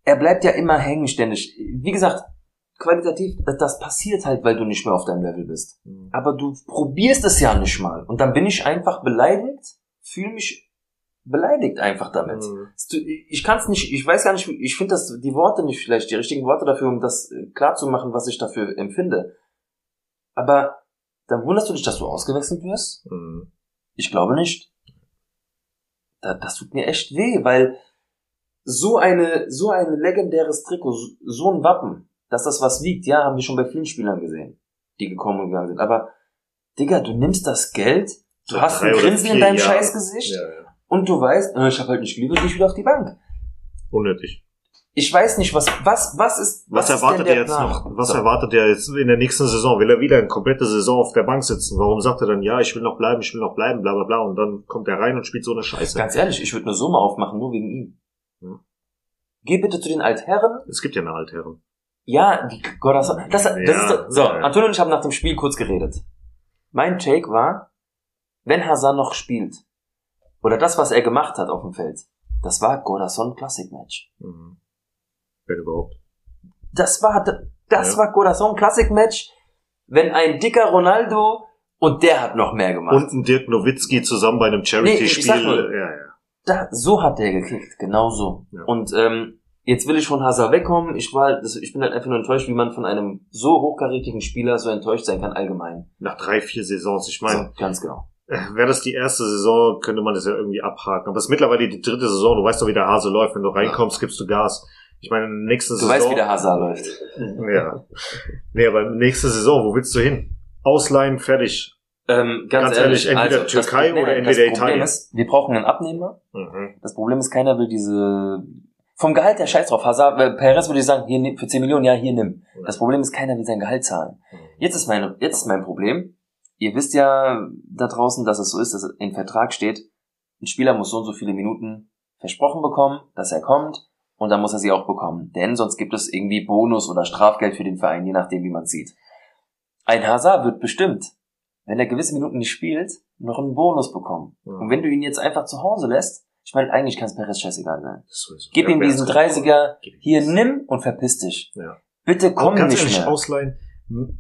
Er bleibt ja immer hängen ständig. Wie gesagt, qualitativ, das passiert halt, weil du nicht mehr auf deinem Level bist. Mhm. Aber du probierst es ja nicht mal. Und dann bin ich einfach beleidigt, fühle mich beleidigt einfach damit. Mhm. Ich kann es nicht, ich weiß gar nicht, ich finde das die Worte nicht vielleicht die richtigen Worte dafür, um das äh, klar zu machen, was ich dafür empfinde. Aber dann wunderst du dich, dass du ausgewechselt wirst? Mhm. Ich glaube nicht. Da, das tut mir echt weh, weil so eine, so ein legendäres Trikot, so- ein Wappen, dass das was wiegt, ja, haben wir schon bei vielen Spielern gesehen, die gekommen und gegangen sind. Aber, Digga, du nimmst das Geld, du hast ein Grinsen in deinem Jahren. Scheißgesicht Ja, ja. Und du weißt, äh, ich habe halt nicht geliefert, ich wieder auf die Bank. Unnötig. Ich weiß nicht, was, was, was ist, Was, ist erwartet denn er jetzt Plan? noch? Was So. erwartet er jetzt in der nächsten Saison? Will er wieder eine komplette Saison auf der Bank sitzen? Warum sagt er dann, ja, ich will noch bleiben, ich will noch bleiben, bla bla bla, und dann kommt er rein und spielt so eine Scheiße. Ganz ehrlich, ich würde eine Summe aufmachen, nur wegen ihm. Ja. Geh bitte zu den Altherren Es gibt ja eine Altherren. Ja, die Corazon. Das, das Ja, ist, doch- so, ja. Antonio und ich haben nach dem Spiel kurz geredet. Mein Take war, wenn Hazard noch spielt, oder das, was er gemacht hat auf dem Feld, das war Corazon Classic Match. Mhm. Wenn überhaupt. Das war, das Ja. war Corazon Classic Match, wenn ein dicker Ronaldo, und der hat noch mehr gemacht. Und ein Dirk Nowitzki zusammen bei einem Nee, Charity-Spiel. nur- ja, ja. da, so hat der gekickt, genau so. Ja. Und ähm, jetzt will ich von Hazard wegkommen. Ich war, das, ich bin halt einfach nur enttäuscht, wie man von einem so hochkarätigen Spieler so enttäuscht sein kann allgemein. Nach drei, vier Saisons. Ich meine, so, ganz genau. Wäre das die erste Saison, könnte man das ja irgendwie abhaken. Aber es ist mittlerweile die dritte Saison. Du weißt doch, wie der Hase läuft. Wenn du reinkommst, gibst du Gas. Ich meine, nächste Du Saison. weißt, wie der Hazard läuft. Ja. Nee, aber nächste Saison, wo willst du hin? Ausleihen, fertig. Ähm, ganz, Ganz ehrlich, ehrlich, entweder also, Türkei Problem- oder entweder Italien. Ist, wir brauchen einen Abnehmer. Mhm. Das Problem ist, keiner will diese. Vom Gehalt der Scheiß drauf. Hazard, äh, Perez würde ich sagen, hier für 10 Millionen, ja, hier nimm. Das Problem ist, keiner will sein Gehalt zahlen. Jetzt ist meine, jetzt ist mein Problem. Ihr wisst ja da draußen, dass es so ist, dass im Vertrag steht, ein Spieler muss so und so viele Minuten versprochen bekommen, dass er kommt, und dann muss er sie auch bekommen. Denn sonst gibt es irgendwie Bonus oder Strafgeld für den Verein, je nachdem, wie man sieht. Ein Hazard wird bestimmt, wenn er gewisse Minuten nicht spielt, noch einen Bonus bekommen. Ja. Und wenn du ihn jetzt einfach zu Hause lässt, ich meine, eigentlich kann es Perez scheißegal sein. Sowieso- Gib Ja, ihm diesen ist- 30er, Gib ihm hier nimm und verpiss dich. Ja. Bitte komm nicht mehr. ausleihen,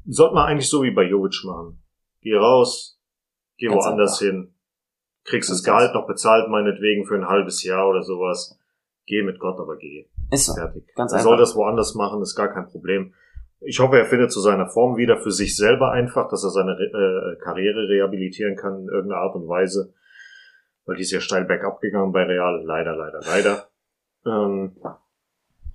sollte man eigentlich so wie bei Jovic machen. Geh raus, geh Ganz woanders einfach. hin, kriegst Ganz das Gehalt noch bezahlt, meinetwegen für ein halbes Jahr oder sowas. Geh mit Gott, aber geh. Ist so. Fertig. Ganz er einfach. soll das woanders machen, ist gar kein Problem. Ich hoffe, er findet zu seiner Form wieder für sich selber einfach, dass er seine äh, Karriere rehabilitieren kann in irgendeiner Art und Weise. Weil die ist ja steil bergab gegangen bei Real. Leider, leider, leider. Ähm,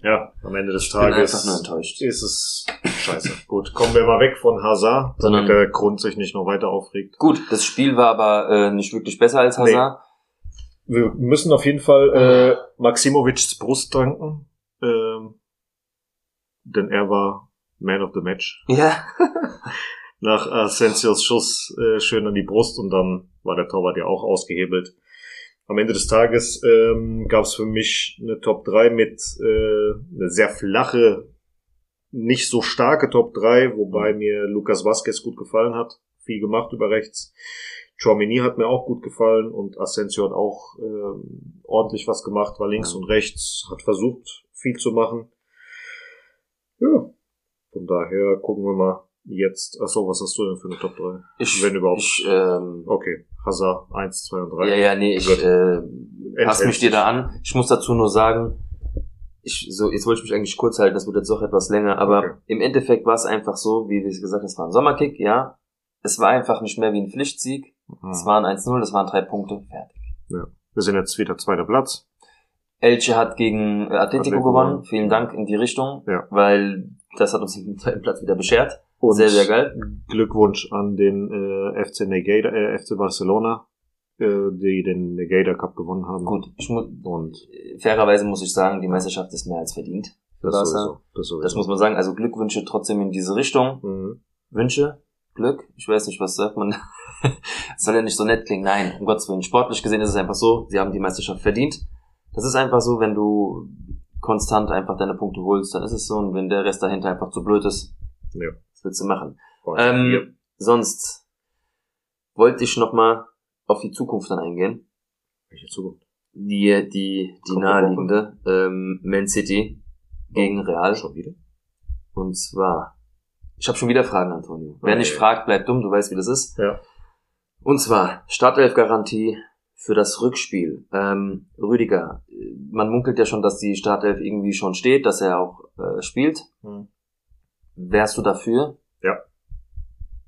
ja, am Ende des Tages ist es scheiße. Gut, kommen wir mal weg von Hazard, damit Sondern- der Grund sich nicht noch weiter aufregt. Gut, das Spiel war aber äh, nicht wirklich besser als Hazard. Wir müssen auf jeden Fall äh, Maximovics Brust danken, ähm, denn er war Man of the Match. Ja. Nach Asensios Schuss äh, schön an die Brust und dann war der Torwart ja auch ausgehebelt. Am Ende des Tages ähm, gab es für mich eine Top 3 mit äh, eine sehr flache, nicht so starke Top 3, wobei mir Lucas Vasquez gut gefallen hat. Viel gemacht über rechts. Chouamini hat mir auch gut gefallen und Asensio hat auch ähm, ordentlich was gemacht, war links Ja. und rechts, hat versucht viel zu machen. Ja, von daher gucken wir mal, jetzt, achso, was hast du denn für eine Top 3? Ich, Wenn überhaupt. Ich, ähm, Okay, Hazard 1, 2 und 3. ja, ja, nee, ich Gut. äh, pass Enthält mich dir da an. Ich muss dazu nur sagen, ich, so, jetzt wollte ich mich eigentlich kurz halten, das wird jetzt doch etwas länger, aber Okay. im Endeffekt war es einfach so, wie wir es gesagt haben, es war ein Sommerkick, ja. Es war einfach nicht mehr wie ein Pflichtsieg. Mhm. Es waren 1-0, das waren drei Punkte, fertig. Wir sind jetzt wieder zweiter Platz. Elche hat gegen äh, Atletico Atletico gewonnen. gewonnen. Vielen Dank in die Richtung, Ja. weil das hat uns den zweiten Platz wieder beschert. Und sehr, sehr geil. Glückwunsch an den äh, FC Negator, äh, FC Barcelona, äh, die den Negator Cup gewonnen haben. Gut, ich muss, Und fairerweise muss ich sagen, die Meisterschaft ist mehr als verdient. Das sowieso. Das, sowieso. Das muss man sagen. Also Glückwünsche trotzdem in diese Richtung. Mhm. Wünsche, Glück, ich weiß nicht, was sagt man. Soll ja nicht so nett klingen. Nein, um Gottes Willen. Sportlich gesehen ist es einfach so, sie haben die Meisterschaft verdient. Das ist einfach so, wenn du konstant einfach deine Punkte holst, dann ist es so. Und wenn der Rest dahinter einfach zu blöd ist, Ja. Willst du machen? Und Ähm, hier. sonst wollte ich nochmal auf die Zukunft dann eingehen. Welche Zukunft? Die, die, die naheliegende, ähm, Man City gegen Real. Schon wieder? Und zwar, ich habe schon wieder Fragen, Antonio. Wer Okay. nicht fragt, bleibt dumm, du weißt, wie das ist. Ja. Und zwar, Startelf-Garantie für das Rückspiel. Ähm, Rüdiger, äh, man munkelt ja schon, dass die Startelf irgendwie schon steht, dass er auch äh, spielt. Mhm. Wärst du dafür? Ja.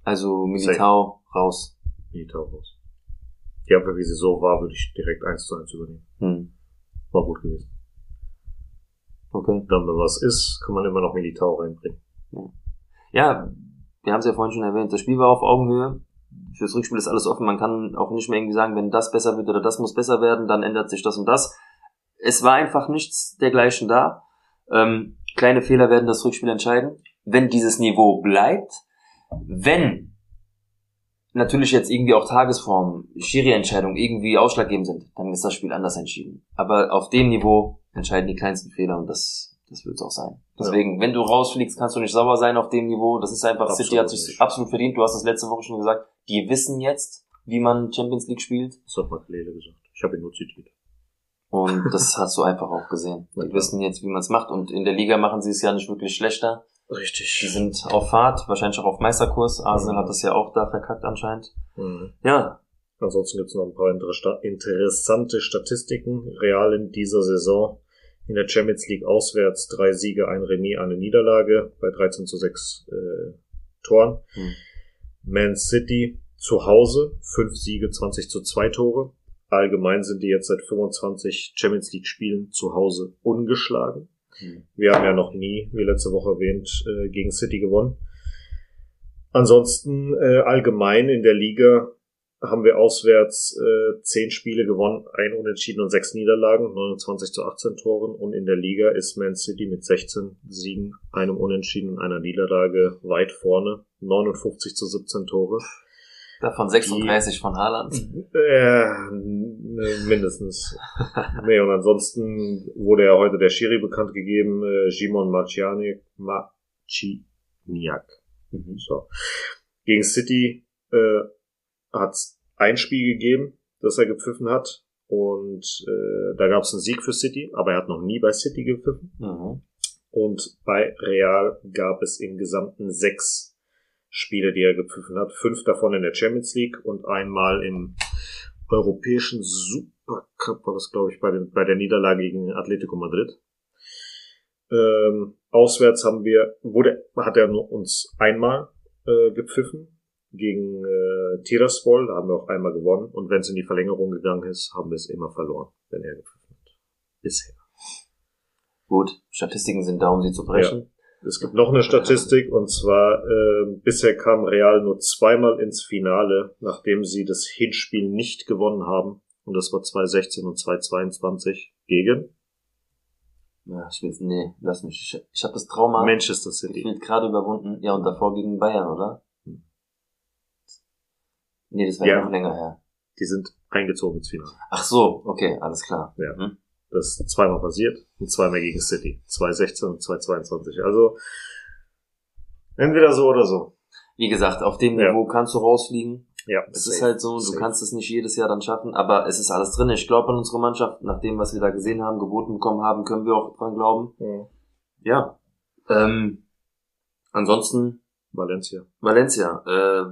Also Militao raus. Militao raus. Die Abwehr, wie sie so war, würde ich direkt 1 zu 1 übernehmen. Hm. War gut gewesen. Okay. Dann, wenn was ist, kann man immer noch Militao reinbringen. Ja, wir haben es ja vorhin schon erwähnt, das Spiel war auf Augenhöhe. Fürs Rückspiel ist alles offen. Man kann auch nicht mehr irgendwie sagen, wenn das besser wird oder das muss besser werden, dann ändert sich das und das. Es war einfach nichts dergleichen da. Ähm, kleine Fehler werden das Rückspiel entscheiden. Wenn dieses Niveau bleibt, wenn natürlich jetzt irgendwie auch Tagesform, Schiri-Entscheidungen irgendwie ausschlaggebend sind, dann ist das Spiel anders entschieden. Aber auf dem Niveau entscheiden die kleinsten Fehler und das, das wird es auch sein. Deswegen, wenn du rausfliegst, kannst du nicht sauer sein auf dem Niveau. Das ist einfach, Absolut City hat sich absolut verdient. Du hast es letzte Woche schon gesagt. Die wissen jetzt, wie man Champions League spielt. Das hat Makelele gesagt. Ich habe ihn nur zitiert. Und das hast du einfach auch gesehen. Ja, Die wissen jetzt, wie man es macht. Und in der Liga machen sie es ja nicht wirklich schlechter. Richtig. Die sind auf Fahrt, wahrscheinlich auch auf Meisterkurs. Arsenal Mhm. hat das ja auch da verkackt anscheinend. Mhm. Ja, Ansonsten gibt es noch ein paar inter- interessante Statistiken. Real in dieser Saison in der Champions League auswärts drei Siege, ein Remis, eine Niederlage bei 13 zu 6 äh, Toren. Hm. Man City zu Hause fünf Siege, 20 zu 2 Tore. Allgemein sind die jetzt seit 25 Champions League Spielen zu Hause ungeschlagen. Hm. Wir haben ja noch nie, wie letzte Woche erwähnt, äh, gegen City gewonnen. Ansonsten äh, allgemein in der Liga haben wir auswärts äh, zehn Spiele gewonnen, ein Unentschieden und sechs Niederlagen, 29 zu 18 Toren. Und in der Liga ist Man City mit 16 Siegen, einem Unentschieden und einer Niederlage weit vorne, 59 zu 17 Tore. Davon 36 von Haaland. Äh, n- mindestens. nee, und ansonsten wurde ja heute der Schiri bekannt gegeben, äh, Simon Marciani, Marciniak. Mhm. So. Gegen City äh, hat es ein Spiel gegeben, das er gepfiffen hat. Und äh, da gab es einen Sieg für City, aber er hat noch nie bei City gepfiffen. Mhm. Und bei Real gab es im Gesamten sechs Spiele, die er gepfiffen hat. Fünf davon in der Champions League und einmal im europäischen Supercup war das, glaube ich, bei, den, bei der Niederlage gegen Atletico Madrid. Ähm, auswärts haben wir, wurde, hat er nur uns einmal äh, gepfiffen gegen äh, Tiraspol, da haben wir auch einmal gewonnen. Und wenn es in die Verlängerung gegangen ist, haben wir es immer verloren, wenn er gepfiffen hat. Bisher. Gut, Statistiken sind da, um sie zu brechen. Es gibt noch eine Statistik und zwar äh, bisher kam Real nur zweimal ins Finale, nachdem sie das Hinspiel nicht gewonnen haben. Und das war 2016 und 2022 gegen Ja, ich will, nee, lass mich. Ich, ich habe das Trauma Manchester City. gefühlt gerade überwunden. Ja, und davor gegen Bayern, oder? Nee, das war ja Ja. noch länger her. Die sind eingezogen ins Finale. Ach so, okay, alles klar. Ja. Hm? Das ist zweimal passiert und zweimal gegen City. 2016 und 2022. Also entweder so oder so. Wie gesagt, auf dem Ja. Niveau kannst du rausfliegen. Ja, Es ist halt so, du Safe. kannst es nicht jedes Jahr dann schaffen, aber es ist alles drin. Ich glaube an unsere Mannschaft, nach dem, was wir da gesehen haben, geboten bekommen haben, können wir auch dran glauben. Ja. Ja. Ähm, ansonsten Valencia. Valencia. Äh,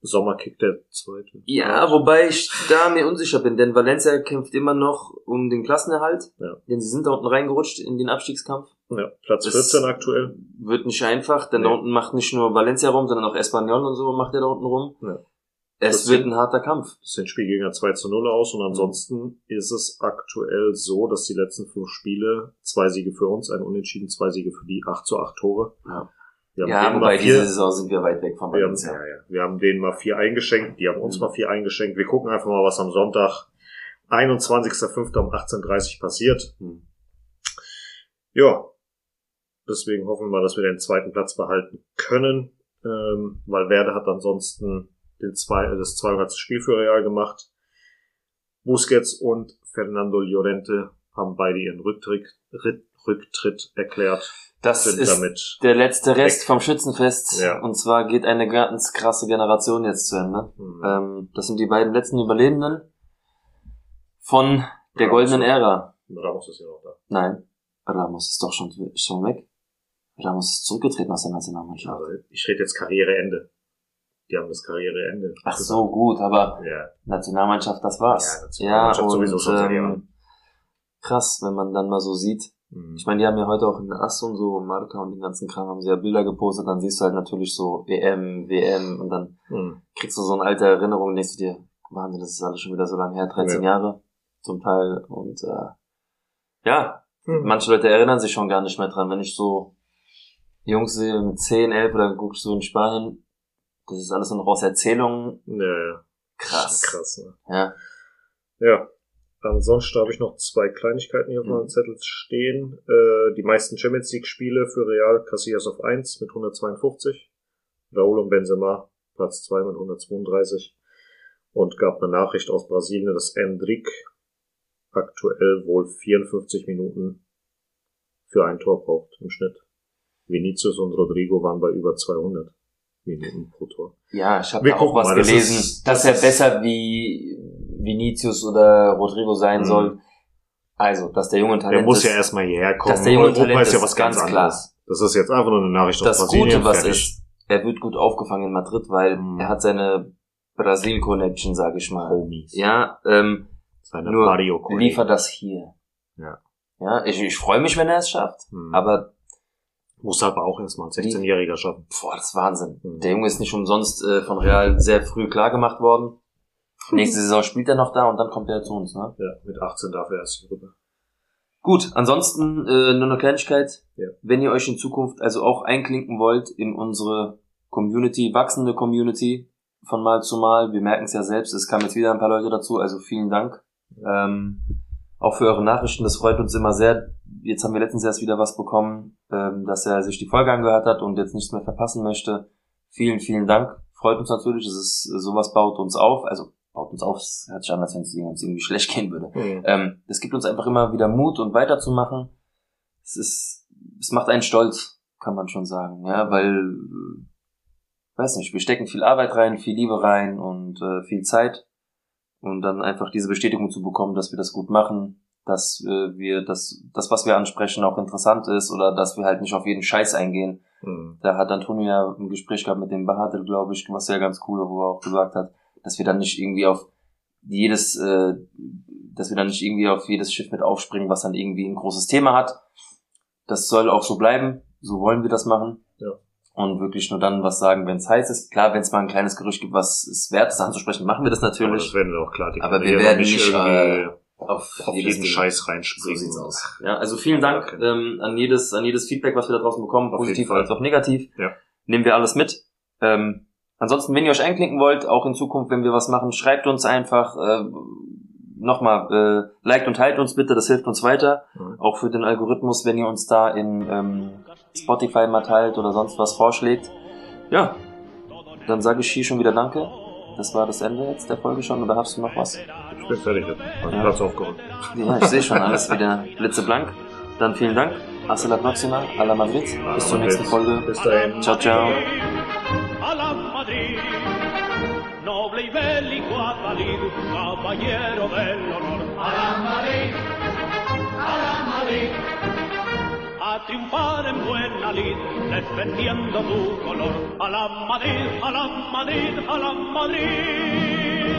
Sommerkick der zweite. ja, wobei ich da mir unsicher bin, denn Valencia kämpft immer noch um den Klassenerhalt. Ja. Denn sie sind da unten reingerutscht in den Abstiegskampf. Ja, Platz Das- 14 aktuell. Wird nicht einfach, denn Nee. da unten macht nicht nur Valencia rum, sondern auch Espanyol und so macht er da unten rum. Ja. Es Das wird ein harter Kampf. Das sind Spielgänger 2 zu 0 aus und ansonsten ist es aktuell so, dass die letzten fünf Spiele zwei Siege für uns, ein Unentschieden, zwei Siege für die, 8 zu 8 Tore. Ja. Wir haben Ja, denen wobei mal vier, diese Saison sind wir weit weg von wir haben, ja, ja, wir haben denen mal vier eingeschenkt, die haben uns Mhm. mal vier eingeschenkt. Wir gucken einfach mal, was am Sonntag, 21.05. um 18.30 passiert. Hm. Ja, deswegen hoffen wir, dass wir den zweiten Platz behalten können, ähm, weil Werde hat ansonsten den zwei, äh, das 200. Spiel für Real gemacht. Busquets und Fernando Llorente haben beide ihren Rücktritt, Ritt- Rücktritt erklärt, Das ist damit der letzte Rest weg. vom Schützenfest. Ja. Und zwar geht eine ganz krasse Generation jetzt zu Ende. hm, Ähm, das sind die beiden letzten Überlebenden von der Ramos. goldenen Ära. Ramos ist ja noch da. Nein, Ramos ist doch schon, schon weg. Ramos ist zurückgetreten aus der Nationalmannschaft. Aber ich rede jetzt Karriereende. Die haben das Karriereende. Ach so, gut, aber Ja, Nationalmannschaft, das war's. Ja, Nationalmannschaft und, sowieso schon ähm, krass, wenn man dann mal so sieht. Hm. Ich meine, die haben ja heute auch in Ass und so, Marca und den ganzen Kram haben sie ja Bilder gepostet, dann siehst du halt natürlich so EM, WM und dann Hm. kriegst du so eine alte Erinnerung und denkst du dir, Wahnsinn, das ist alles schon wieder so lange her, 13 Jahre zum Teil und äh, ja, Hm. manche Leute erinnern sich schon gar nicht mehr dran, wenn ich so Jungs sehe mit 10, 11 oder guckst du in Spanien, das ist alles nur noch aus Erzählungen, Ja, ja. krass. Krass, ne? Ja, Ja. Ansonsten habe ich noch zwei Kleinigkeiten hier auf Mhm. meinem Zettel stehen. Äh, die meisten Champions League Spiele für Real Casillas auf 1 mit 152. Raúl und Benzema Platz 2 mit 132. Und gab eine Nachricht aus Brasilien, dass Endrick aktuell wohl 54 Minuten für ein Tor braucht im Schnitt. Vinicius und Rodrigo waren bei über 200 Minuten pro Tor. ja ich habe auch was mal, das gelesen, ist- dass das er besser wie Vinicius oder Rodrigo sein Mhm. soll. Also, dass der junge Der Talent muss ist, ja erstmal hierher kommen. dass der junge Europa Talent ist ja was ganz, ganz klar. anderes. Das ist jetzt einfach nur eine Nachricht aus das Brasilien. Gute, was fertig. ist, er wird gut aufgefangen in Madrid, weil Mhm. er hat seine Brasil-Connection, sag ich mal. Homies. Ja, ähm, Seine nur liefer das hier. Ja. Ja, ich, ich freue mich, wenn er es schafft, Mhm. aber Muss aber auch erstmal ein 16-Jähriger schaffen. boah, das ist Wahnsinn. Mhm. Der Junge ist nicht umsonst äh, von Real sehr früh klar gemacht worden. Nächste Saison spielt er noch da und dann kommt er zu uns, ne? Ja, mit 18 darf er erst rüber. Gut, ansonsten äh, nur eine Kleinigkeit. Ja. Wenn ihr euch in Zukunft also auch einklinken wollt in unsere Community, wachsende Community von Mal zu Mal, wir merken es ja selbst, es kamen jetzt wieder ein paar Leute dazu, also vielen Dank. Ähm, auch für eure Nachrichten, das freut uns immer sehr. Jetzt haben wir letztens erst wieder was bekommen, ähm, dass er sich die Folge angehört hat und jetzt nichts mehr verpassen möchte. Vielen, vielen Dank. Freut uns natürlich, es ist, sowas baut uns auf, also baut uns auf, es hört sich an, als wenn es uns irgendwie schlecht gehen würde. Mhm. Ähm, das gibt uns einfach immer wieder Mut und weiterzumachen. Es ist, es macht einen stolz, kann man schon sagen, ja, weil, äh, weiß nicht, wir stecken viel Arbeit rein, viel Liebe rein und äh, viel Zeit und dann einfach diese Bestätigung zu bekommen, dass wir das gut machen, dass äh, wir das, das, was wir ansprechen, auch interessant ist oder dass wir halt nicht auf jeden Scheiß eingehen. Mhm. Da hat Antonio ja ein Gespräch gehabt mit dem Bahatel, glaube ich, was ja ganz cool, wo er auch gesagt hat, dass wir dann nicht irgendwie auf jedes, äh, dass wir dann nicht irgendwie auf jedes Schiff mit aufspringen, was dann irgendwie ein großes Thema hat. Das soll auch so bleiben. So wollen wir das machen. Ja. Und wirklich nur dann was sagen, wenn es heiß ist. Klar, wenn es mal ein kleines Gerücht gibt, was es wert ist anzusprechen, machen wir das Aber natürlich. das werden wir auch klar Aber wir werden nicht, irgendwie auf, auf jeden Ding. Scheiß So reinspringen. sieht's aus. Ja, also vielen Dank Okay. ähm, an jedes an jedes Feedback, was wir da draußen bekommen, Auf positiv als auch negativ. Ja. Nehmen wir alles mit. Ähm, ansonsten, wenn ihr euch einklinken wollt, auch in Zukunft, wenn wir was machen, schreibt uns einfach. Äh, Nochmal, äh, liked und teilt uns bitte, das hilft uns weiter. Mhm. Auch für den Algorithmus, wenn ihr uns da in ähm, Spotify mal teilt oder sonst was vorschlägt. Ja, dann sage ich hier schon wieder Danke. Das war das Ende jetzt der Folge schon, oder hast du noch was? Ich bin fertig. Hab den Ja. Platz aufgeräumt. Ja, ich sehe schon alles wieder blitzeblank. Dann vielen Dank. Hasta la próxima. A la Madrid. Bis zur nächsten Folge. Bis dahin. Ciao, ciao. Caballero del honor. Alla Madrid, alla Madrid, triunfar en buena lid, defendiendo tu color. A la Madrid, a la Madrid, a la Madrid.